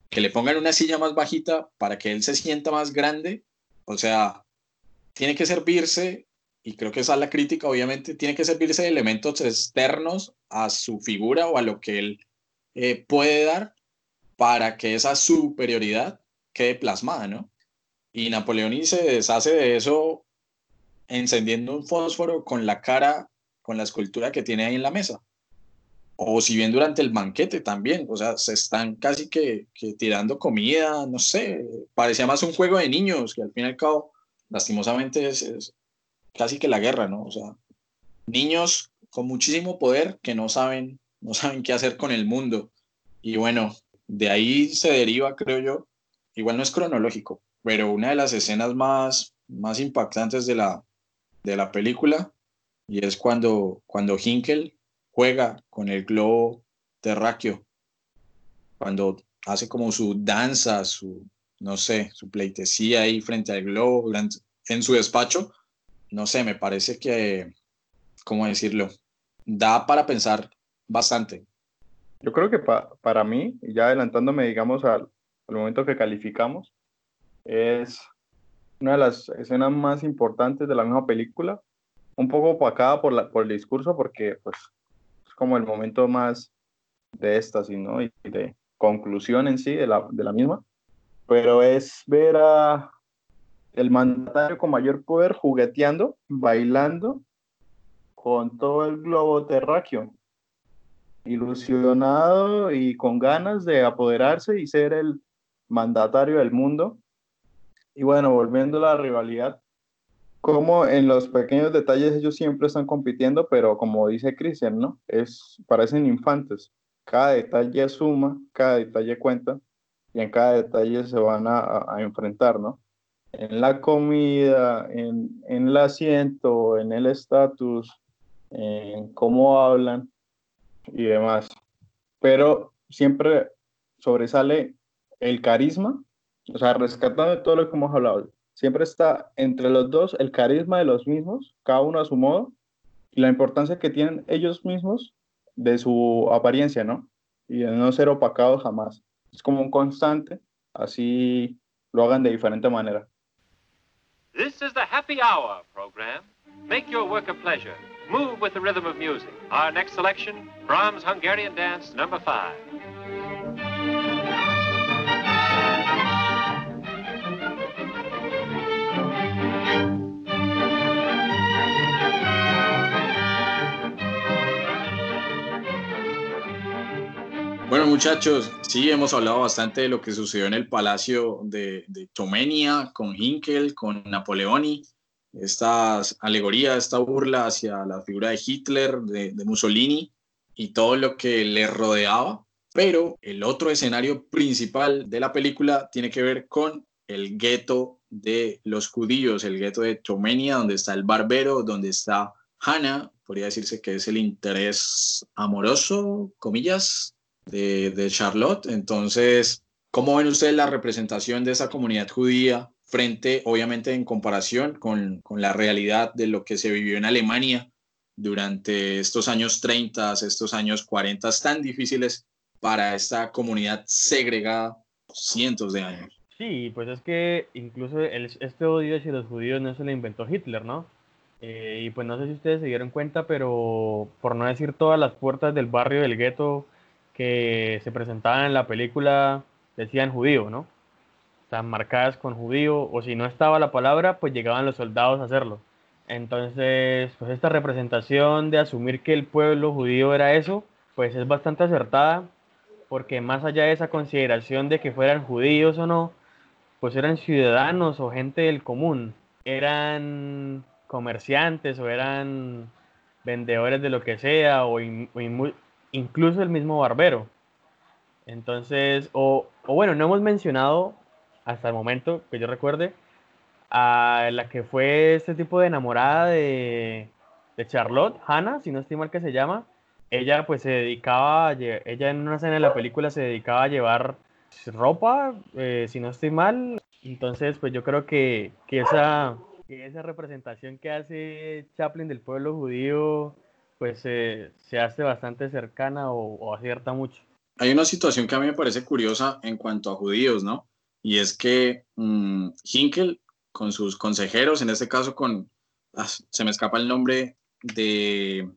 que le pongan una silla más bajita para que él se sienta más grande. O sea, tiene que servirse, y creo que esa es la crítica, obviamente, tiene que servirse de elementos externos a su figura o a lo que él eh, puede dar para que esa superioridad quede plasmada, ¿no? Y Napoleoni se deshace de eso encendiendo un fósforo con la cara, con la escultura que tiene ahí en la mesa o si bien durante el banquete también, o sea, se están casi que, tirando comida, no sé, parecía más un juego de niños, que al fin y al cabo, lastimosamente es, casi que la guerra, ¿no? O sea, niños con muchísimo poder que no saben, no saben qué hacer con el mundo. Y bueno, de ahí se deriva, creo yo, igual no es cronológico, pero una de las escenas más, más impactantes de la, de la película, y es cuando, cuando Hinkel juega con el globo terráqueo, cuando hace como su danza, su, no sé, su pleitesía ahí frente al globo en su despacho, no sé, me parece que, ¿cómo decirlo? Da para pensar bastante. Yo creo que para mí, ya adelantándome, digamos, al, al momento que calificamos, es una de las escenas más importantes de la misma película, un poco opacada por, la, por el discurso, porque pues como el momento más de éxtasis, ¿no? Y de conclusión en sí de la, de la misma. Pero es ver a el mandatario con mayor poder jugueteando, bailando con todo el globo terráqueo, ilusionado y con ganas de apoderarse y ser el mandatario del mundo. Y bueno, volviendo a la rivalidad, como en los pequeños detalles ellos siempre están compitiendo, pero como dice Cristian, ¿no? Es, parecen infantes. Cada detalle suma, cada detalle cuenta y en cada detalle se van a, a enfrentar, ¿no? En la comida, en, en el asiento, en el estatus, en cómo hablan y demás. Pero siempre sobresale el carisma, o sea, rescatando todo lo que hemos hablado, siempre está entre los dos el carisma de los mismos, cada uno a su modo, y la importancia que tienen ellos mismos de su apariencia, ¿no? Y de no ser opacados jamás. Es como un constante, así lo hagan de diferente manera. This is the happy hour program. Make your work a pleasure. Move with the rhythm of music. Our next selection, Brahms Hungarian Dance number five. Bueno, muchachos, sí, hemos hablado bastante de lo que sucedió en el palacio de, de Tomenia, con Hinkel, con Napoleoni, estas alegorías, esta burla hacia la figura de Hitler, de, Mussolini, y todo lo que le rodeaba, pero el otro escenario principal de la película tiene que ver con el gueto de los judíos, el gueto de Tomenia, donde está el barbero, donde está Hannah, podría decirse que es el interés amoroso, comillas, de, Charlotte. Entonces, ¿cómo ven ustedes la representación de esa comunidad judía frente, obviamente, en comparación con, con la realidad de lo que se vivió en Alemania durante estos años 30, estos años 40 tan difíciles para esta comunidad segregada cientos de años? Sí, pues es que incluso el, este odio hacia los judíos no se lo inventó Hitler, ¿no? Eh, y pues no sé si ustedes se dieron cuenta, pero por no decir todas las puertas del barrio del gueto que se presentaban en la película decían judío, ¿no? Están marcadas con judío, o si no estaba la palabra, pues llegaban los soldados a hacerlo. Entonces, pues esta representación de asumir que el pueblo judío era eso, pues es bastante acertada, porque más allá de esa consideración de que fueran judíos o no, pues eran ciudadanos o gente del común, eran comerciantes o eran vendedores de lo que sea o, incluso el mismo barbero. Entonces, o, bueno, no hemos mencionado hasta el momento que yo recuerde a la que fue este tipo de enamorada de, de Charlotte, Hannah, si no estoy mal que se llama. Ella pues se dedicaba, a, ella en una escena de la película se dedicaba a llevar ropa, eh, si no estoy mal. Entonces pues yo creo que, que esa, que esa representación que hace Chaplin del pueblo judío, pues se hace bastante cercana o, acierta mucho. Hay una situación que a mí me parece curiosa en cuanto a judíos, ¿no? Y es que um, Hinkel, con sus consejeros, en este caso con, ah, se me escapa el nombre de,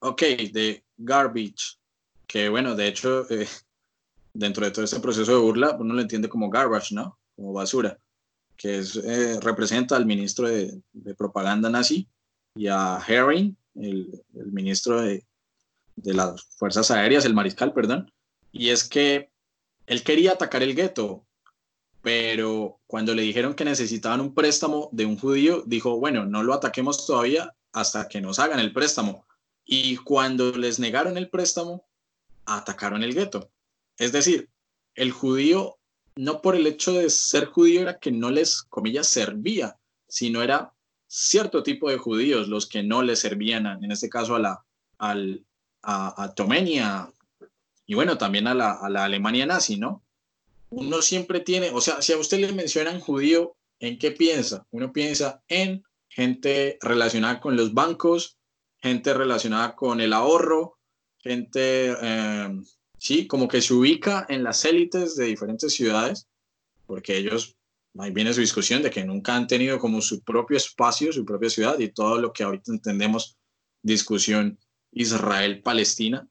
ok, de Garbage, que bueno, de hecho, eh, *laughs* dentro de todo este proceso de burla, uno lo entiende como garbage, ¿no? Como basura que eh, representa al ministro de, propaganda nazi, y a Herring, el, ministro de, de, las Fuerzas Aéreas, el mariscal, perdón, y es que él quería atacar el gueto, pero cuando le dijeron que necesitaban un préstamo de un judío, dijo, bueno, no lo ataquemos todavía hasta que nos hagan el préstamo. Y cuando les negaron el préstamo, atacaron el gueto. Es decir, el judío no por el hecho de ser judío era que no les, comillas, servía, sino era cierto tipo de judíos los que no les servían, en este caso a la al, a, a Tomenia y bueno, también a la, a la Alemania nazi, ¿no? Uno siempre tiene, o sea, si a usted le mencionan judío, ¿en qué piensa? Uno piensa en gente relacionada con los bancos, gente relacionada con el ahorro, gente eh, sí, como que se ubica en las élites de diferentes ciudades, porque ellos, ahí viene su discusión de que nunca han tenido como su propio espacio, su propia ciudad y todo lo que ahorita entendemos, discusión Israel-Palestina,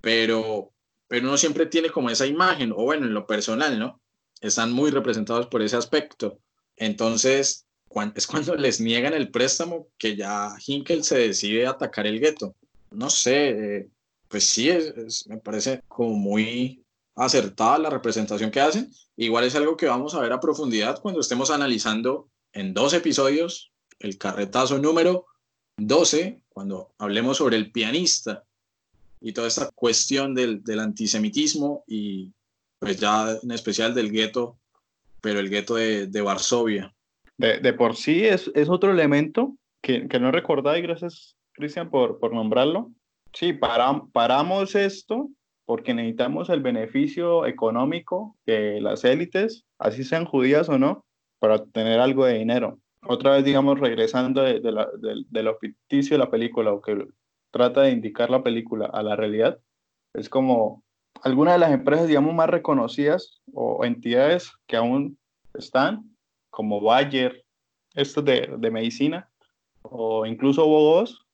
pero, pero uno siempre tiene como esa imagen, o bueno, en lo personal, ¿no? Están muy representados por ese aspecto. Entonces, es cuando les niegan el préstamo que ya Hinkel se decide atacar el gueto. No sé, eh, pues sí, es, me parece como muy acertada la representación que hacen. Igual es algo que vamos a ver a profundidad cuando estemos analizando en dos episodios el carretazo número 12, cuando hablemos sobre el pianista y toda esta cuestión del, del antisemitismo y pues ya en especial del gueto, pero el gueto de, de Varsovia. De, de, por sí es, es otro elemento que, que no recordaba y gracias Cristian por, por nombrarlo, Sí, paramos esto porque necesitamos el beneficio económico de las élites, así sean judías o no, para obtener algo de dinero. Otra vez, digamos, regresando de, de, lo ficticio de la película, o que trata de indicar la película a la realidad, es como algunas de las empresas, digamos, más reconocidas o entidades que aún están, como Bayer, estos de, de medicina, o incluso Bogos,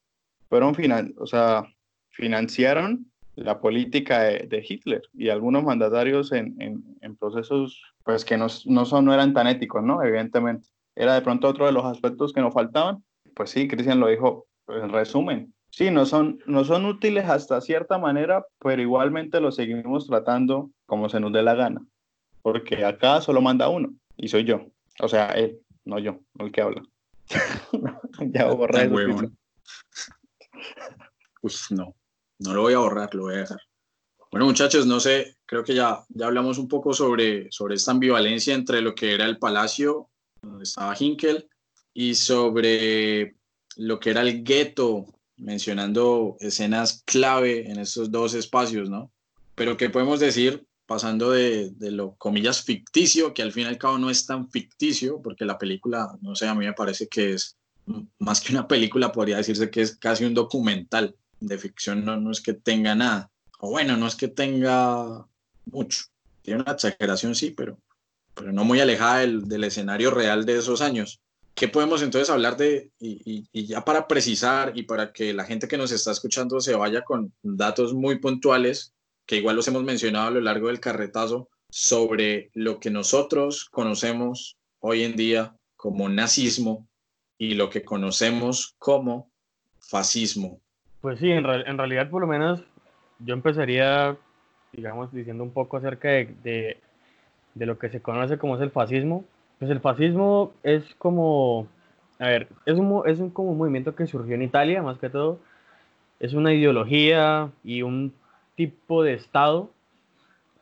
fueron final, o sea, financiaron la política de, Hitler y algunos mandatarios en, en, procesos pues que no, no, son, no eran tan éticos, ¿no? Evidentemente. Era de pronto otro de los aspectos que nos faltaban. Pues sí, Cristian lo dijo en resumen. Sí, no son, no son útiles hasta cierta manera, pero igualmente los seguimos tratando como se nos dé la gana. Porque acá solo manda uno y soy yo. O sea, él, no yo, no el que habla. *laughs* ya borré Uy, no no lo voy a borrar, lo voy a dejar. Bueno, muchachos, no sé, creo que ya, ya hablamos un poco sobre, sobre esta ambivalencia entre lo que era el palacio, donde estaba Hinkel, y sobre lo que era el gueto, mencionando escenas clave en estos dos espacios, ¿no? Pero ¿qué podemos decir pasando de, de, lo, comillas, ficticio, que al fin y al cabo no es tan ficticio, porque la película, no sé, a mí me parece que es más que una película, podría decirse que es casi un documental de ficción, no, no es que tenga nada, o bueno, no es que tenga mucho, tiene una exageración, sí, pero, pero no muy alejada del, del escenario real de esos años. ¿Qué podemos entonces hablar de, y, y, ya para precisar y para que la gente que nos está escuchando se vaya con datos muy puntuales, que igual los hemos mencionado a lo largo del carretazo, sobre lo que nosotros conocemos hoy en día como nazismo y lo que conocemos como fascismo. Pues sí, en, en realidad por lo menos yo empezaría, digamos, diciendo un poco acerca de, de, de lo que se conoce como es el fascismo. Pues el fascismo es como, a ver, es un, es un, como un movimiento que surgió en Italia, más que todo. Es una ideología y un tipo de Estado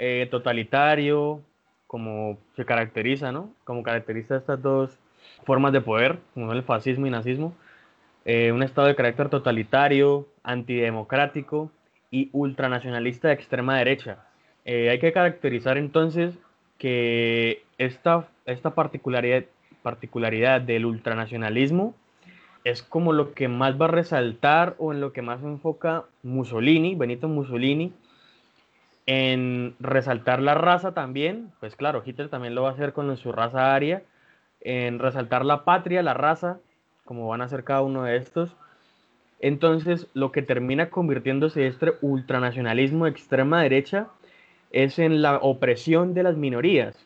eh, totalitario, como se caracteriza, ¿no? Como caracteriza estas dos formas de poder, como el fascismo y nazismo. Eh, un Estado de carácter totalitario, antidemocrático y ultranacionalista de extrema derecha. Eh, hay que caracterizar entonces que esta, esta particularidad, particularidad del ultranacionalismo es como lo que más va a resaltar o en lo que más se enfoca Mussolini, Benito Mussolini, en resaltar la raza también, pues claro, Hitler también lo va a hacer con su raza aria, en resaltar la patria, la raza, como van a hacer cada uno de estos. Entonces, lo que termina convirtiéndose este ultranacionalismo de extrema derecha es en la opresión de las minorías,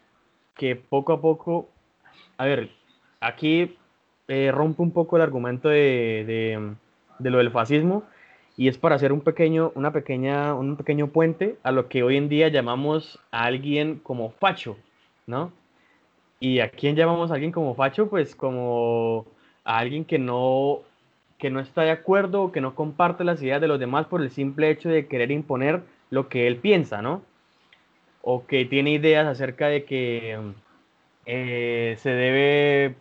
que poco a poco, a ver, aquí eh, rompe un poco el argumento de, de, de, lo del fascismo y es para hacer un pequeño, una pequeña, un pequeño puente a lo que hoy en día llamamos a alguien como facho, ¿no? ¿Y a quién llamamos a alguien como facho? Pues como a alguien que no, que no está de acuerdo que no comparte las ideas de los demás por el simple hecho de querer imponer lo que él piensa, ¿no? O que tiene ideas acerca de que eh, se debe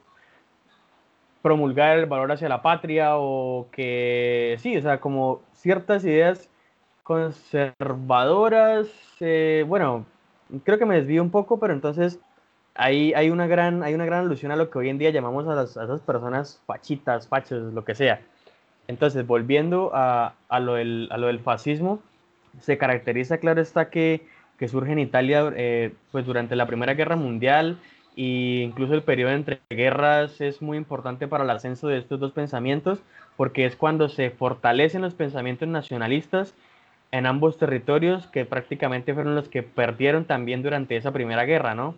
promulgar el valor hacia la patria o que sí, o sea, como ciertas ideas conservadoras, eh, bueno, creo que me desvío un poco, pero entonces hay una gran, hay una gran alusión a lo que hoy en día llamamos a, las, a esas personas fachitas, fachos, lo que sea. Entonces, volviendo a, a, lo, del, a lo del fascismo, se caracteriza, claro está, que, que surge en Italia eh, pues durante la Primera Guerra Mundial y incluso el periodo entre guerras es muy importante para el ascenso de estos dos pensamientos porque es cuando se fortalecen los pensamientos nacionalistas en ambos territorios que prácticamente fueron los que perdieron también durante esa primera guerra, ¿no?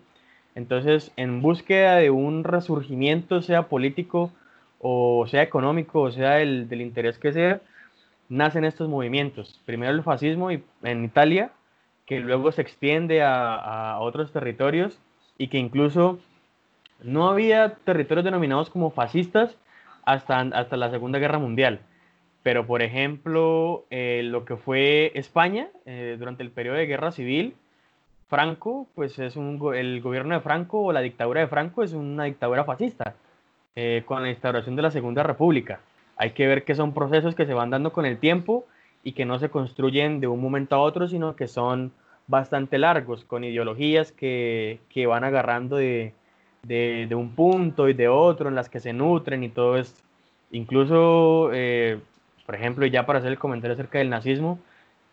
Entonces, en búsqueda de un resurgimiento, sea político o sea económico, o sea el, del interés que sea, nacen estos movimientos. Primero el fascismo en Italia, que luego se extiende a, a otros territorios y que incluso no había territorios denominados como fascistas hasta, hasta la Segunda Guerra Mundial. Pero, por ejemplo, eh, lo que fue España eh, durante el periodo de guerra civil, Franco, pues es un, el gobierno de Franco o la dictadura de Franco es una dictadura fascista, eh, con la instauración de la Segunda República. Hay que ver que son procesos que se van dando con el tiempo y que no se construyen de un momento a otro, sino que son bastante largos, con ideologías que, que van agarrando de, de, de, un punto y de otro, en las que se nutren y todo esto. Incluso, eh, por ejemplo, ya para hacer el comentario acerca del nazismo,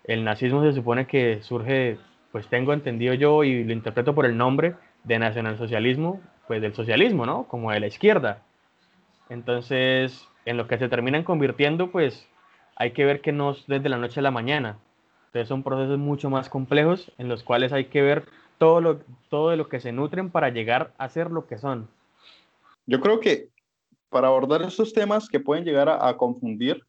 el nazismo se supone que surge, pues tengo entendido yo y lo interpreto por el nombre de nacionalsocialismo, pues del socialismo, ¿no? Como de la izquierda. Entonces, en lo que se terminan convirtiendo, pues hay que ver que no es desde la noche a la mañana, entonces son procesos mucho más complejos en los cuales hay que ver todo, lo, todo de lo que se nutren para llegar a ser lo que son. Yo creo que para abordar estos temas que pueden llegar a, a confundir,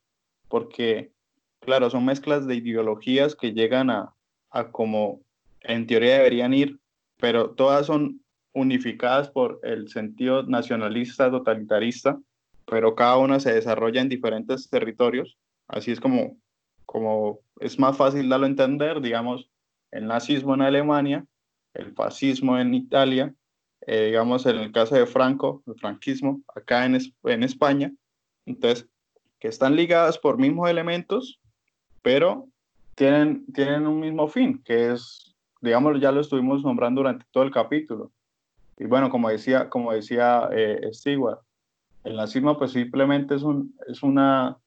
porque, claro, son mezclas de ideologías que llegan a, a como en teoría deberían ir, pero todas son unificadas por el sentido nacionalista, totalitarista, pero cada una se desarrolla en diferentes territorios. Así es como como es más fácil darlo a entender, digamos, el nazismo en Alemania, el fascismo en Italia, eh, digamos, en el caso de Franco, el franquismo, acá en, en España. Entonces, que están ligadas por mismos elementos, pero tienen, tienen un mismo fin, que es, digamos, ya lo estuvimos nombrando durante todo el capítulo. Y bueno, como decía, como decía eh, Stewart, el nazismo pues simplemente es, un, es, una,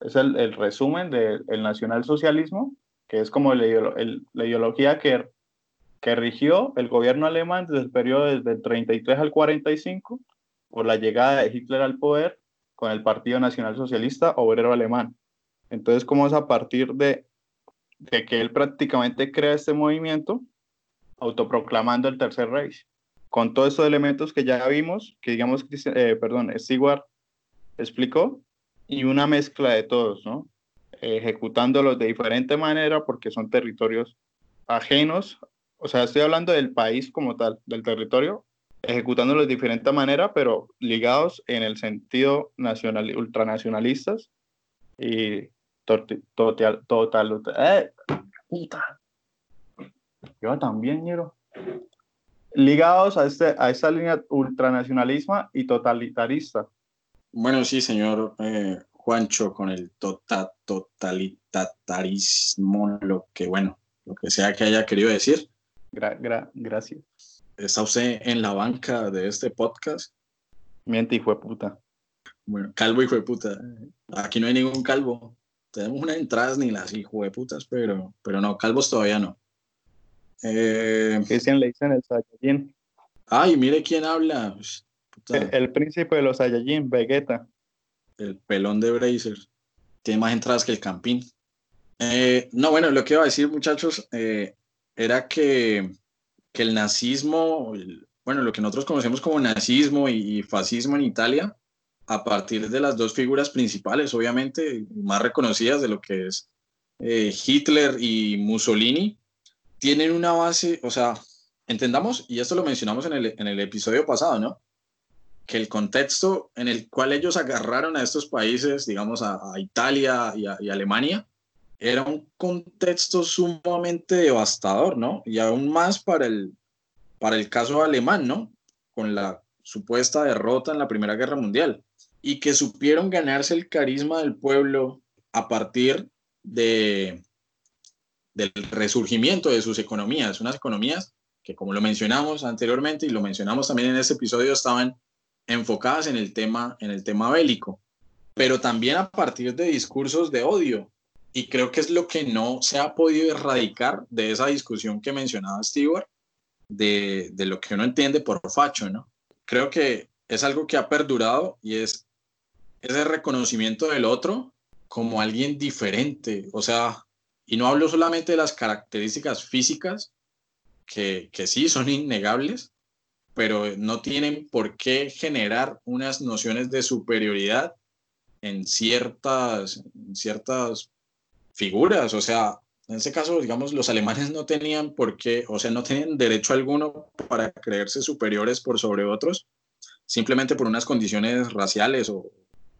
es el, el resumen del nacionalsocialismo, que es como el, la ideología que, que rigió el gobierno alemán desde el periodo desde el 33 al 45, por la llegada de Hitler al poder con el Partido Nacional Socialista Obrero Alemán. Entonces, como es a partir de, de que él prácticamente crea este movimiento, autoproclamando el Tercer Reich. Con todos estos elementos que ya vimos, que digamos, eh, perdón, Stewart explicó, y una mezcla de todos, ¿no? Ejecutándolos de diferente manera porque son territorios ajenos, o sea, estoy hablando del país como tal, del territorio, ejecutándolos de diferente manera, pero ligados en el sentido nacional, ultranacionalistas. Y total, total, eh, puta. Yo también, quiero ligados a, este, a esta línea ultranacionalismo y totalitarista. Bueno, sí, señor eh, Juancho, con el tota, totalitarismo, lo que, bueno, lo que sea que haya querido decir. gracias. ¿Está usted en la banca de este podcast? Miente, hijo de puta. Bueno, calvo, hijo de puta. Aquí no hay ningún calvo. Tenemos unas entradas ni las hijo de putas, pero, pero no, calvos todavía no. Eh, le dicen el Saiyajin. Ay, mire quién habla. El, príncipe de los Saiyajin, Vegeta. El pelón de Bracer. Tiene más entradas que el Campín. Eh, no, bueno, lo que iba a decir, muchachos, eh, era que, que, el nazismo, bueno, lo que nosotros conocemos como nazismo y, fascismo en Italia, a partir de las dos figuras principales, obviamente, más reconocidas de lo que es Hitler y Mussolini, tienen una base, o sea, entendamos, y esto lo mencionamos en el, en el episodio pasado, ¿no? Que el contexto en el cual ellos agarraron a estos países, digamos a, Italia y, a, Alemania, era un contexto sumamente devastador, ¿no? Y aún más para el, para el caso alemán, ¿no? Con la supuesta derrota en la Primera Guerra Mundial. Y que supieron ganarse el carisma del pueblo a partir de, del resurgimiento de sus economías, unas economías que como lo mencionamos anteriormente y lo mencionamos también en este episodio estaban enfocadas en el tema en el tema bélico, pero también a partir de discursos de odio y creo que es lo que no se ha podido erradicar de esa discusión que mencionaba Stewart de, de lo que uno entiende por facho, ¿no? Creo que es algo que ha perdurado y es ese reconocimiento del otro como alguien diferente, o sea, y no hablo solamente de las características físicas, que, que sí son innegables, pero no tienen por qué generar unas nociones de superioridad en ciertas, ciertas figuras. O sea, en ese caso, digamos, los alemanes no tenían por qué, o sea, no tenían derecho alguno para creerse superiores por sobre otros, simplemente por unas condiciones raciales o,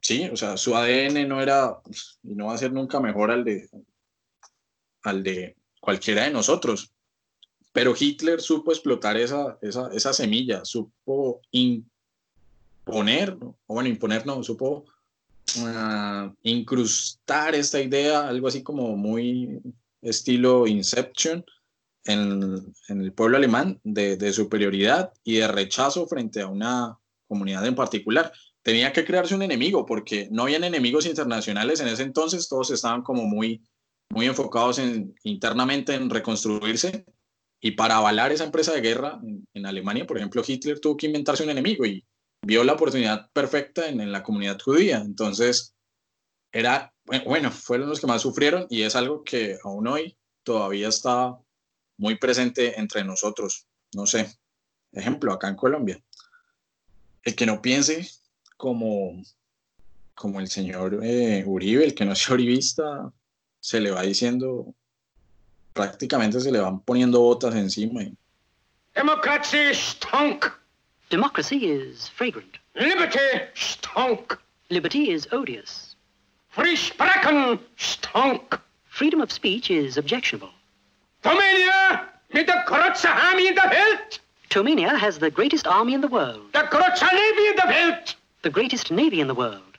sí, o sea, su ADN no era, y no va a ser nunca mejor al de, al de cualquiera de nosotros. Pero Hitler supo explotar esa, esa, esa semilla, supo imponer, o bueno, imponer no, supo uh, incrustar esta idea, algo así como muy estilo Inception, en, en el pueblo alemán de, de, superioridad y de rechazo frente a una comunidad en particular. Tenía que crearse un enemigo porque no habían enemigos internacionales en ese entonces, todos estaban como muy muy enfocados en, internamente en reconstruirse y para avalar esa empresa de guerra en, Alemania, por ejemplo, Hitler tuvo que inventarse un enemigo y vio la oportunidad perfecta en, la comunidad judía. Entonces, era, bueno, fueron los que más sufrieron y es algo que aún hoy todavía está muy presente entre nosotros. No sé, ejemplo, acá en Colombia. El que no piense como, como el señor eh, Uribe, el que no *laughs* uribista, se le va diciendo, prácticamente se le van poniendo botas encima. Y... Democracy stunk. Democracy is fragrant. Liberty stunk. Liberty is odious. Free stunk. Freedom of speech is objectionable. Mit der Armee in der Welt. Tomania has the greatest army in the world, Der größte Navy in der Welt. The greatest navy in the world.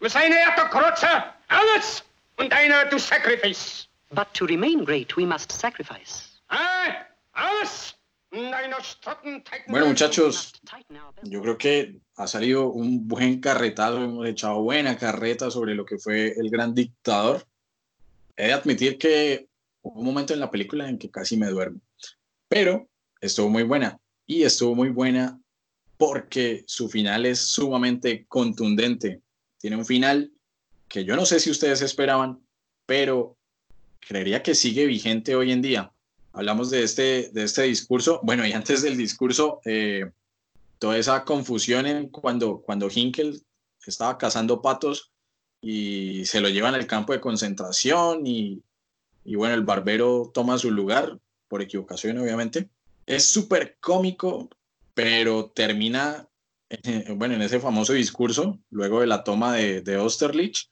Wir seien der größte alles und einer to sacrifice. But to remain great, we must sacrifice. Ah, Bueno, muchachos, yo creo que ha salido un buen carretazo, hemos echado buena carreta sobre lo que fue el gran dictador. He de admitir que hubo un momento en la película en que casi me duermo, pero estuvo muy buena y estuvo muy buena porque su final es sumamente contundente. Tiene un final que yo no sé si ustedes esperaban, pero creería que sigue vigente hoy en día. Hablamos de este, de este discurso. Bueno, y antes del discurso, eh, toda esa confusión en cuando, cuando Hinkel estaba cazando patos y se lo llevan al campo de concentración y, y bueno, el barbero toma su lugar, por equivocación obviamente. Es súper cómico, pero termina, eh, bueno, en ese famoso discurso, luego de la toma de, de Austerlitz,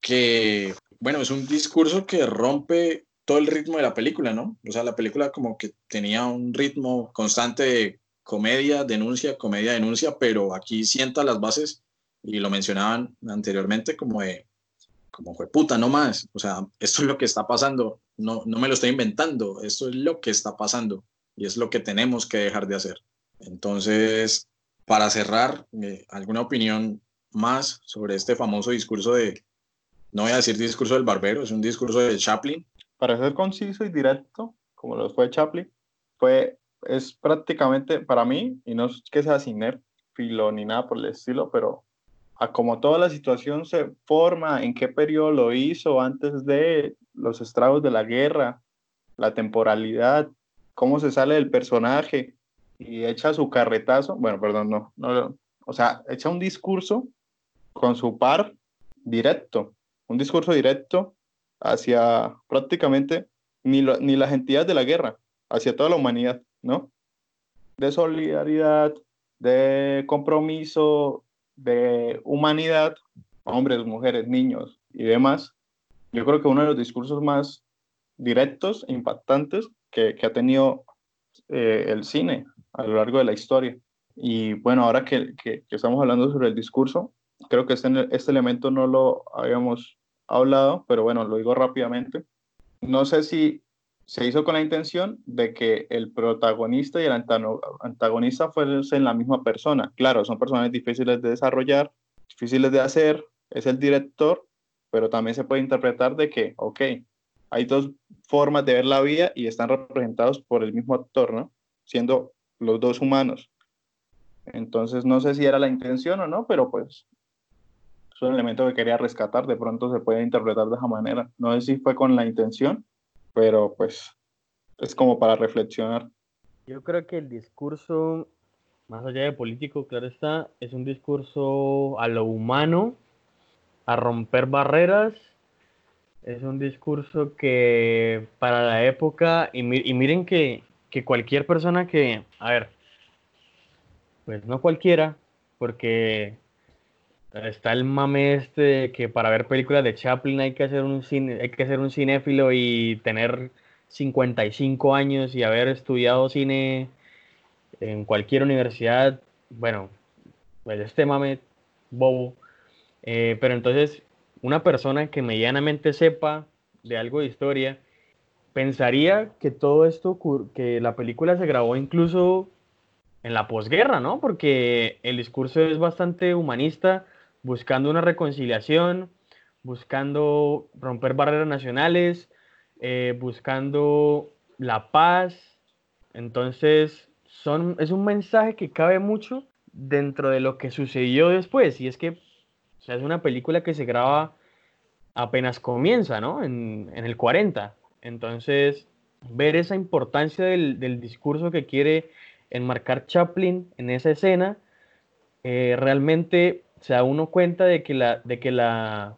que, bueno, es un discurso que rompe todo el ritmo de la película, ¿no? O sea, la película como que tenía un ritmo constante de comedia, denuncia, comedia, denuncia, pero aquí sienta las bases y lo mencionaban anteriormente como de, como fue puta, no más. O sea, esto es lo que está pasando, no, no me lo estoy inventando, esto es lo que está pasando y es lo que tenemos que dejar de hacer. Entonces, para cerrar, eh, ¿alguna opinión más sobre este famoso discurso de, no voy a decir discurso del barbero, es un discurso de Chaplin? Para ser conciso y directo, como lo fue Chaplin, fue, es prácticamente para mí, y no es que sea cinéfilo ni nada por el estilo, pero a como toda la situación se forma, en qué periodo lo hizo, antes de los estragos de la guerra, la temporalidad, cómo se sale del personaje y echa su carretazo, bueno, perdón, no, no, o sea, echa un discurso con su par directo, un discurso directo hacia prácticamente ni, lo- ni las entidades de la guerra, hacia toda la humanidad, ¿no? De solidaridad, de compromiso, de humanidad, hombres, mujeres, niños y demás. Yo creo que uno de los discursos más directos e impactantes que, que ha tenido eh, el cine a lo largo de la historia. Y bueno, ahora que, que- que estamos hablando sobre el discurso, creo que este, este elemento no lo habíamos hablado, pero bueno, lo digo rápidamente. No sé si se hizo con la intención de que el protagonista y el antagonista fuesen la misma persona. Claro, son personajes difíciles de desarrollar, difíciles de hacer, es el director, pero también se puede interpretar de que, ok, hay dos formas de ver la vida y están representados por el mismo actor, ¿no? Siendo los dos humanos. Entonces, no sé si era la intención o no, pero pues es un elemento que quería rescatar, de pronto se puede interpretar de esa manera. No sé si fue con la intención, pero pues es como para reflexionar. Yo creo que el discurso, más allá de político, claro está, es un discurso a lo humano, a romper barreras. Es un discurso que para la época, y, mi- y miren que, que cualquier persona que, a ver, pues no cualquiera, porque está el mame este de que para ver películas de Chaplin hay que hacer un cine, hay que ser un cinéfilo y tener 55 años y haber estudiado cine en cualquier universidad, bueno, pues este mame bobo. Eh, pero entonces, una persona que medianamente sepa de algo de historia, pensaría que todo esto, que la película se grabó incluso en la posguerra, ¿no? Porque el discurso es bastante humanista, buscando una reconciliación, buscando romper barreras nacionales, eh, buscando la paz. Entonces, son, es un mensaje que cabe mucho dentro de lo que sucedió después. Y es que es una película que se graba apenas comienza, ¿no? En, en el 40. Entonces, ver esa importancia del, del discurso que quiere enmarcar Chaplin en esa escena, eh, realmente se da uno cuenta de que la, de que la,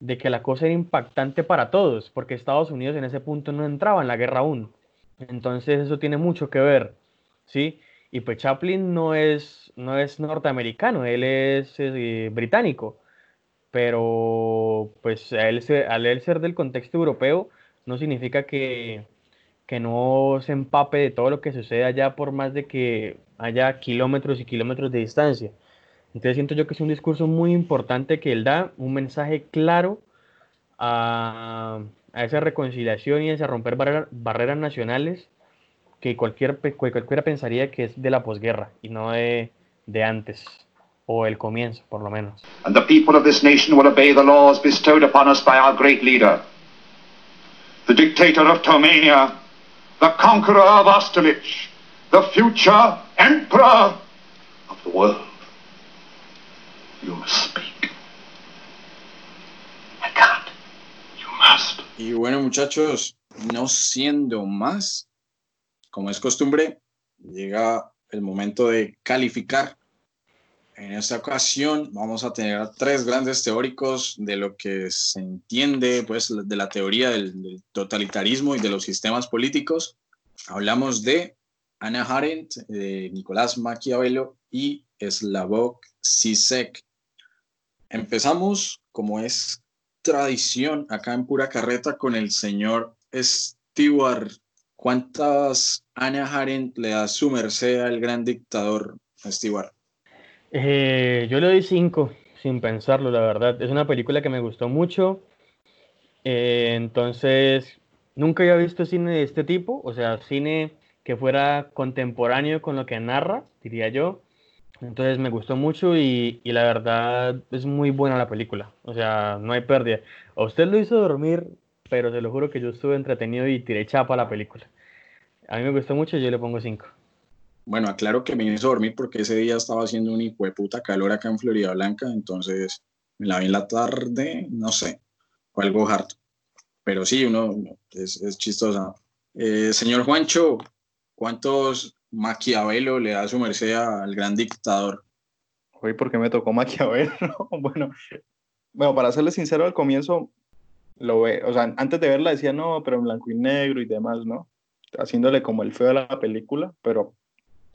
de que la cosa era impactante para todos, porque Estados Unidos en ese punto no entraba en la guerra aún. Entonces eso tiene mucho que ver, ¿sí? Y pues Chaplin no es, no es norteamericano, él es eh, británico, pero pues a él, al él ser del contexto europeo, no significa que, que no se empape de todo lo que sucede allá por más de que haya kilómetros y kilómetros de distancia. Entonces siento yo que es un discurso muy importante que él da, un mensaje claro a, a esa reconciliación y a ese romper barrera- barreras nacionales que cualquier, cualquiera pensaría que es de la posguerra y no de, de antes, o el comienzo, por lo menos. and the people of this nation will obey the laws bestowed upon us by our the dictator of Tomania, the conqueror of Austerlitz, the future emperor of the world. You must speak. I can't. You must. Y bueno, muchachos, no siendo más, como es costumbre, llega el momento de calificar. En esta ocasión vamos a tener tres grandes teóricos de lo que se entiende, pues, de la teoría del, del totalitarismo y de los sistemas políticos. Hablamos de Anna Arendt, de Nicolás Maquiavelo y Slavoj Zizek. Empezamos, como es tradición, acá en Pura Carreta con el señor Stewart. ¿Cuántas Anna Arendt le da su merced al gran dictador Stewart? Eh, yo le doy 5, sin pensarlo, la verdad. Es una película que me gustó mucho. Eh, entonces, nunca había visto cine de este tipo, o sea, cine que fuera contemporáneo con lo que narra, diría yo. Entonces me gustó mucho y, la verdad es muy buena la película. O sea, no hay pérdida. A usted lo hizo dormir, pero se lo juro que yo estuve entretenido y tiré chapa a la película. A mí me gustó mucho y yo le pongo 5. Bueno, aclaro que me hizo dormir porque ese día estaba haciendo un hijo de puta calor acá en Florida Blanca, entonces me la vi en la tarde, no sé, o algo harto. Pero sí, uno es, es chistosa. Eh, señor Juancho, ¿cuántos Maquiavelo le da su merced al gran dictador? Hoy porque me tocó Maquiavelo. *laughs* bueno, bueno, para serle sincero, al comienzo lo ve, o sea, antes de verla decía no, pero en blanco y negro y demás, ¿no? Haciéndole como el feo de la película, pero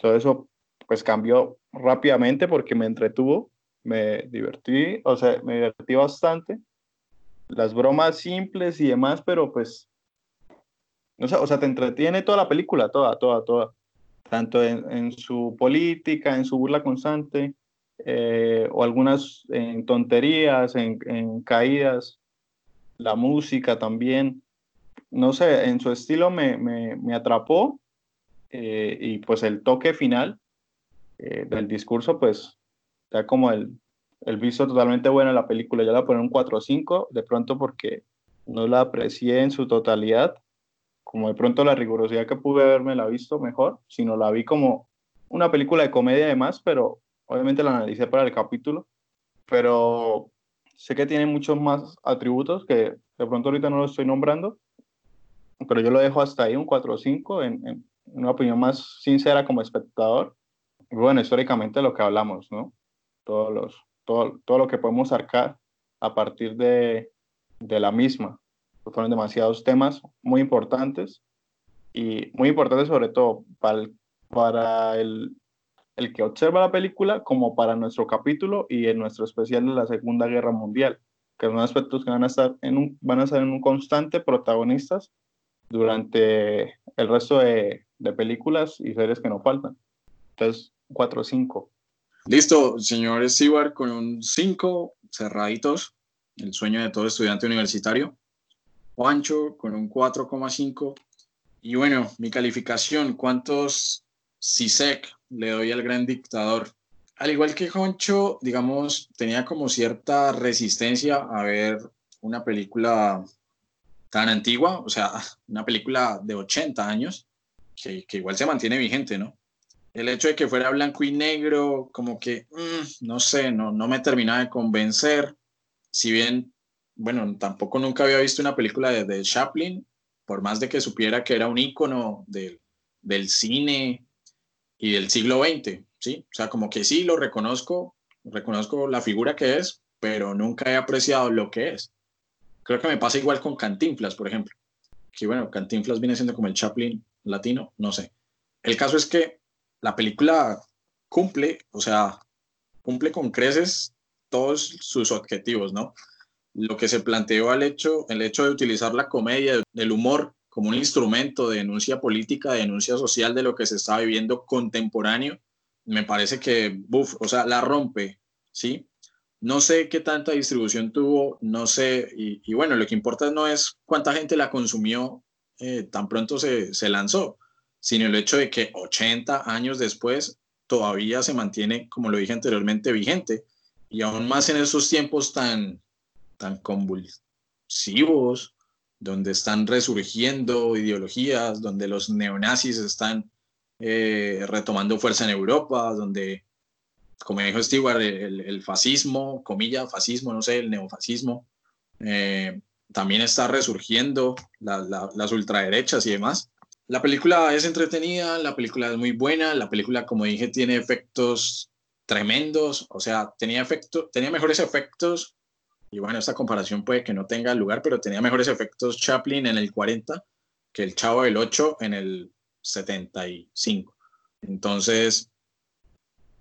todo eso pues cambió rápidamente porque me entretuvo, me divertí, o sea, me divertí bastante. Las bromas simples y demás, pero pues, no sé, o sea, te entretiene toda la película, toda, toda, toda. Tanto en, en su política, en su burla constante, eh, o algunas en tonterías, en, en caídas, la música también. No sé, en su estilo me, me, me atrapó eh, y pues el toque final eh, del discurso pues da como el, el visto totalmente bueno en la película. Yo le voy a poner un 4 o 5 de pronto porque no la aprecié en su totalidad, como de pronto la rigurosidad que pude haberme la visto mejor, sino la vi como una película de comedia además, pero obviamente la analicé para el capítulo, pero sé que tiene muchos más atributos que de pronto ahorita no lo estoy nombrando, pero yo lo dejo hasta ahí, un 4 o 5, en, en una opinión más sincera como espectador. Bueno, históricamente lo que hablamos, ¿no? Todos los, todo, todo lo que podemos sacar a partir de, de la misma. Fueron demasiados temas muy importantes y muy importantes sobre todo para el, para el, el que observa la película como para nuestro capítulo y en nuestro especial de la Segunda Guerra Mundial, que son aspectos que van a estar en un, van a ser en un constante protagonistas durante el resto de, de películas y series que nos faltan. Entonces, 4 o 5. Listo, señor Stewart, con un 5 cerraditos, el sueño de todo estudiante universitario. Juancho con un 4,5. Y bueno, mi calificación, ¿cuántos CISEC le doy al gran dictador? Al igual que Juancho, digamos, tenía como cierta resistencia a ver una película tan antigua, o sea, una película de 80 años, que, que igual se mantiene vigente, ¿no? El hecho de que fuera blanco y negro, como que, mmm, no sé, no, no me terminaba de convencer. Si bien, bueno, tampoco nunca había visto una película de, de Chaplin, por más de que supiera que era un ícono del, del cine y del siglo XX, ¿sí? O sea, como que sí, lo reconozco, reconozco la figura que es, pero nunca he apreciado lo que es. Creo que me pasa igual con Cantinflas, por ejemplo. Que bueno, Cantinflas viene siendo como el Chaplin latino, no sé. El caso es que la película cumple, o sea, cumple con creces todos sus objetivos, ¿no? lo que se planteó al hecho, el hecho de utilizar la comedia, el humor como un instrumento de denuncia política, de denuncia social de lo que se está viviendo contemporáneo, me parece que, buf, o sea, la rompe, ¿sí? No sé qué tanta distribución tuvo, no sé, y, bueno, lo que importa no es cuánta gente la consumió eh, tan pronto se, se lanzó, sino el hecho de que 80 años después todavía se mantiene, como lo dije anteriormente, vigente, y aún más en esos tiempos tan, tan convulsivos, donde están resurgiendo ideologías, donde los neonazis están eh, retomando fuerza en Europa, donde, como dijo Stewart, el, fascismo, comilla, fascismo, no sé, el neofascismo, eh, también está resurgiendo, las ultraderechas y demás. La película es entretenida, la película es muy buena, la película, como dije, tiene efectos tremendos, o sea, tenía, efecto, tenía mejores efectos y bueno, esta comparación puede que no tenga lugar, pero tenía mejores efectos Chaplin en el 40 que el Chavo del 8 en el 75. Entonces,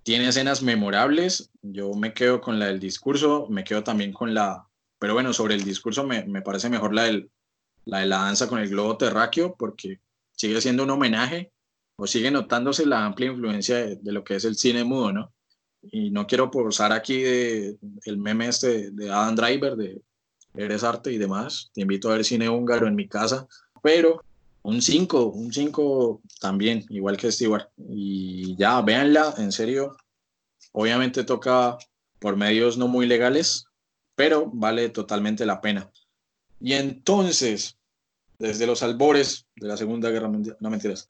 tiene escenas memorables. Yo me quedo con la del discurso, me quedo también con la, pero bueno, sobre el discurso me, me parece mejor la, del, la de la danza con el globo terráqueo, porque sigue siendo un homenaje o sigue notándose la amplia influencia de, de lo que es el cine mudo, ¿no? y no quiero posar aquí de, el meme este de Adam Driver, de Eres Arte y demás. Te invito a ver cine húngaro en mi casa, pero un 5, un 5 también, igual que Stewart. Y ya, véanla, en serio. Obviamente toca por medios no muy legales, pero vale totalmente la pena. Y entonces, desde los albores de la Segunda Guerra Mundial, no mentiras,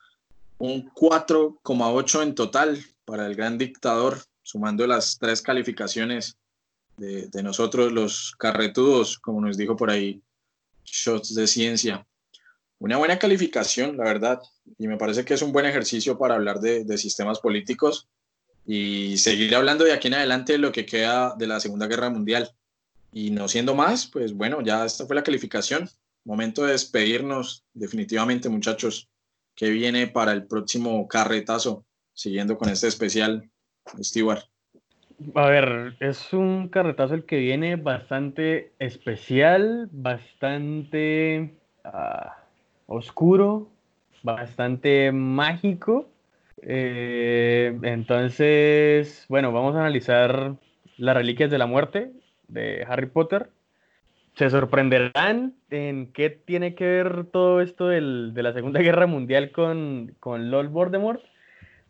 un 4,8 en total para el gran dictador sumando las tres calificaciones de, nosotros los carretudos, como nos dijo por ahí, shots de ciencia. Una buena calificación, la verdad, y me parece que es un buen ejercicio para hablar de, de sistemas políticos y seguir hablando de aquí en adelante de lo que queda de la Segunda Guerra Mundial. Y no siendo más, pues bueno, ya esta fue la calificación. Momento de despedirnos definitivamente, muchachos. que viene para el próximo carretazo? Siguiendo con este especial Stewart. A ver, es un carretazo el que viene bastante especial, bastante ah, oscuro, bastante mágico. Eh, entonces, bueno, vamos a analizar las reliquias de la muerte de Harry Potter. Se sorprenderán en qué tiene que ver todo esto de la Segunda *laughs* Guerra Mundial con, con Lord Voldemort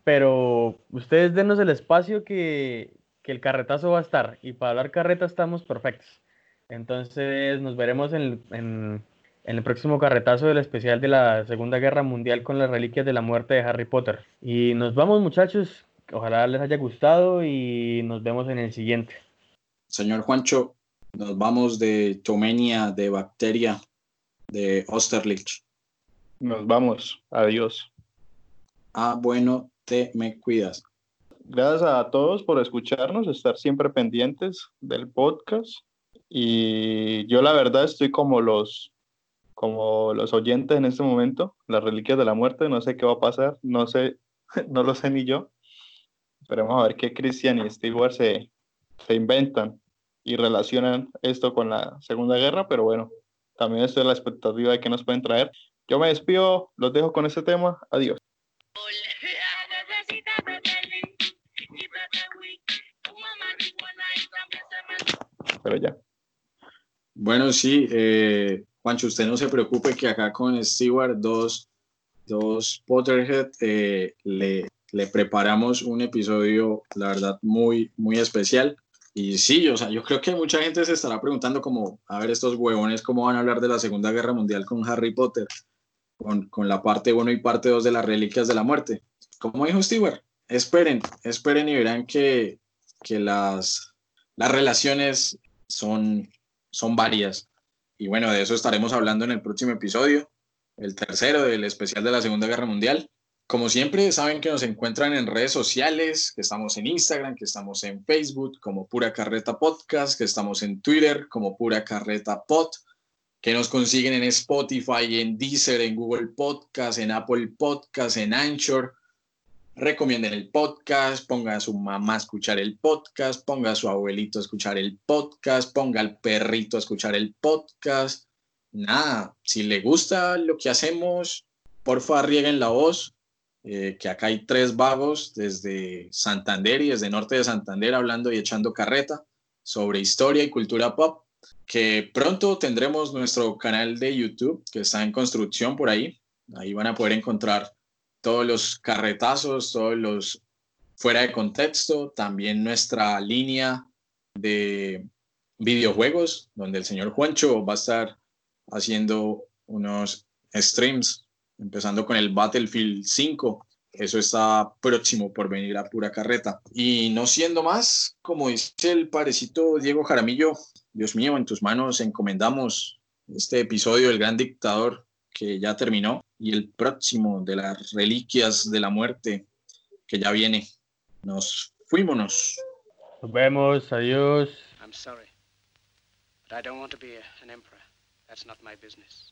pero ustedes denos el espacio que, el carretazo va a estar. Y para hablar carreta estamos perfectos. Entonces nos veremos en, el próximo carretazo del especial de la Segunda Guerra Mundial con las reliquias de la muerte de Harry Potter. Y nos vamos muchachos. Ojalá les haya gustado y nos vemos en el siguiente. Señor Juancho, nos vamos de Tomenia, de Bacteria, de Osterlich. Nos vamos. Adiós. Ah, bueno, me cuidas. Gracias a todos por escucharnos, estar siempre pendientes del podcast. Y yo la verdad estoy como los, como los oyentes en este momento, las reliquias de la muerte, no sé qué va a pasar, no sé, *laughs* no lo sé ni yo. Esperemos a ver qué Christian y Stewart se, se inventan y relacionan esto con la Segunda Guerra, pero bueno, también estoy a la expectativa de que nos pueden traer. Yo me despido, los dejo con este tema. Adiós. pero ya. Bueno, sí, eh, Juancho, usted no se preocupe que acá con Stewart, dos, dos Potterhead, eh, le, le, preparamos un episodio, la verdad, muy, muy especial. Y sí, o sea, yo creo que mucha gente se estará preguntando como, a ver, estos huevones, ¿cómo van a hablar de la Segunda Guerra Mundial con Harry Potter? Con, con la parte 1 y parte 2 de las Reliquias de la Muerte. Como dijo Stewart, esperen, esperen y verán que, que las, las relaciones son, son varias. Y bueno, de eso estaremos hablando en el próximo episodio, el tercero del especial de la Segunda Guerra Mundial. Como siempre, saben que nos encuentran en redes sociales, que estamos en Instagram, que estamos en Facebook como Pura Carreta Podcast, que estamos en Twitter como Pura Carreta Pod, que nos consiguen en Spotify, en Deezer, en Google Podcast, en Apple Podcast, en Anchor. recomienden el podcast, ponga a su mamá a escuchar el podcast, ponga a su abuelito a escuchar el podcast, ponga al perrito a escuchar el podcast. Nada, si le gusta lo que hacemos, porfa rieguen la voz, eh, que acá hay tres vagos desde Santander y desde Norte de Santander hablando y echando carreta sobre historia y cultura pop, que pronto tendremos nuestro canal de YouTube que está en construcción por ahí. Ahí van a poder encontrar todos los carretazos, todos los fuera de contexto, también nuestra línea de videojuegos, donde el señor Juancho va a estar haciendo unos streams, empezando con el Battlefield 5. Eso está próximo por venir a pura carreta. Y no siendo más, como dice el parecito Diego Jaramillo, Dios mío, en tus manos encomendamos este episodio del Gran Dictador que ya terminó y el próximo de las reliquias de la muerte que ya viene. Nos fuímonos. Nos vemos, adiós. I'm sorry, but I don't want to be an emperor. That's not my business.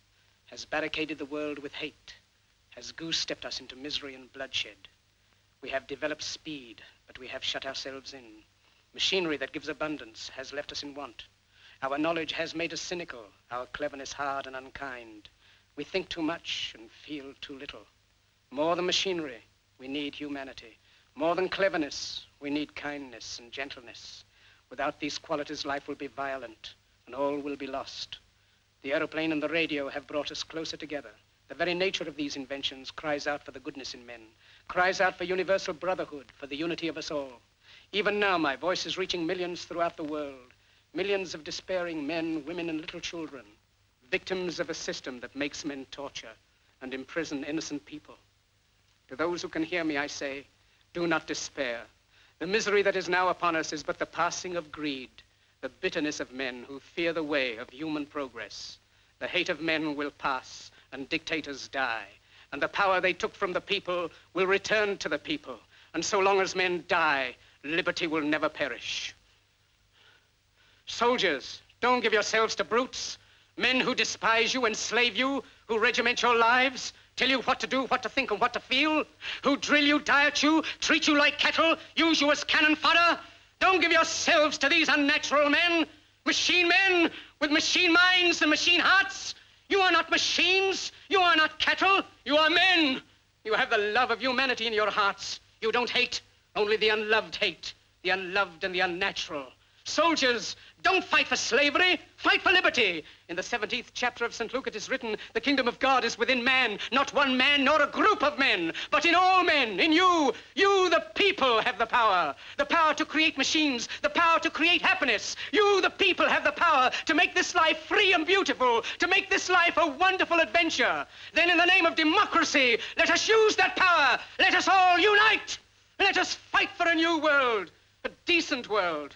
has barricaded the world with hate, has goose-stepped us into misery and bloodshed. We have developed speed, but we have shut ourselves in. Machinery that gives abundance has left us in want. Our knowledge has made us cynical, our cleverness hard and unkind. We think too much and feel too little. More than machinery, we need humanity. More than cleverness, we need kindness and gentleness. Without these qualities, life will be violent and all will be lost. The aeroplane and the radio have brought us closer together. The very nature of these inventions cries out for the goodness in men, cries out for universal brotherhood, for the unity of us all. Even now, my voice is reaching millions throughout the world. Millions of despairing men, women, and little children, victims of a system that makes men torture and imprison innocent people. To those who can hear me, I say, do not despair. The misery that is now upon us is but the passing of greed, the bitterness of men who fear the way of human progress. The hate of men will pass, and dictators die, and the power they took from the people will return to the people. And so long as men die, liberty will never perish. Soldiers, don't give yourselves to brutes. Men who despise you, enslave you, who regiment your lives, tell you what to do, what to think, and what to feel, who drill you, diet you, treat you like cattle, use you as cannon fodder. Don't give yourselves to these unnatural men, machine men with machine minds and machine hearts. You are not machines. You are not cattle. You are men. You have the love of humanity in your hearts. You don't hate, only the unloved hate, the unloved and the unnatural. Soldiers, don't fight for slavery, fight for liberty. In the 17th chapter of St. Luke it is written, the kingdom of God is within man, not one man nor a group of men, but in all men, in you. You, the people, have the power. The power to create machines, the power to create happiness. You, the people, have the power to make this life free and beautiful, to make this life a wonderful adventure. Then in the name of democracy, let us use that power. Let us all unite. Let us fight for a new world, a decent world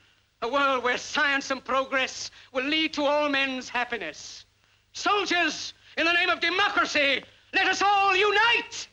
a world where science and progress will lead to all men's happiness. Soldiers, in the name of democracy, let us all unite!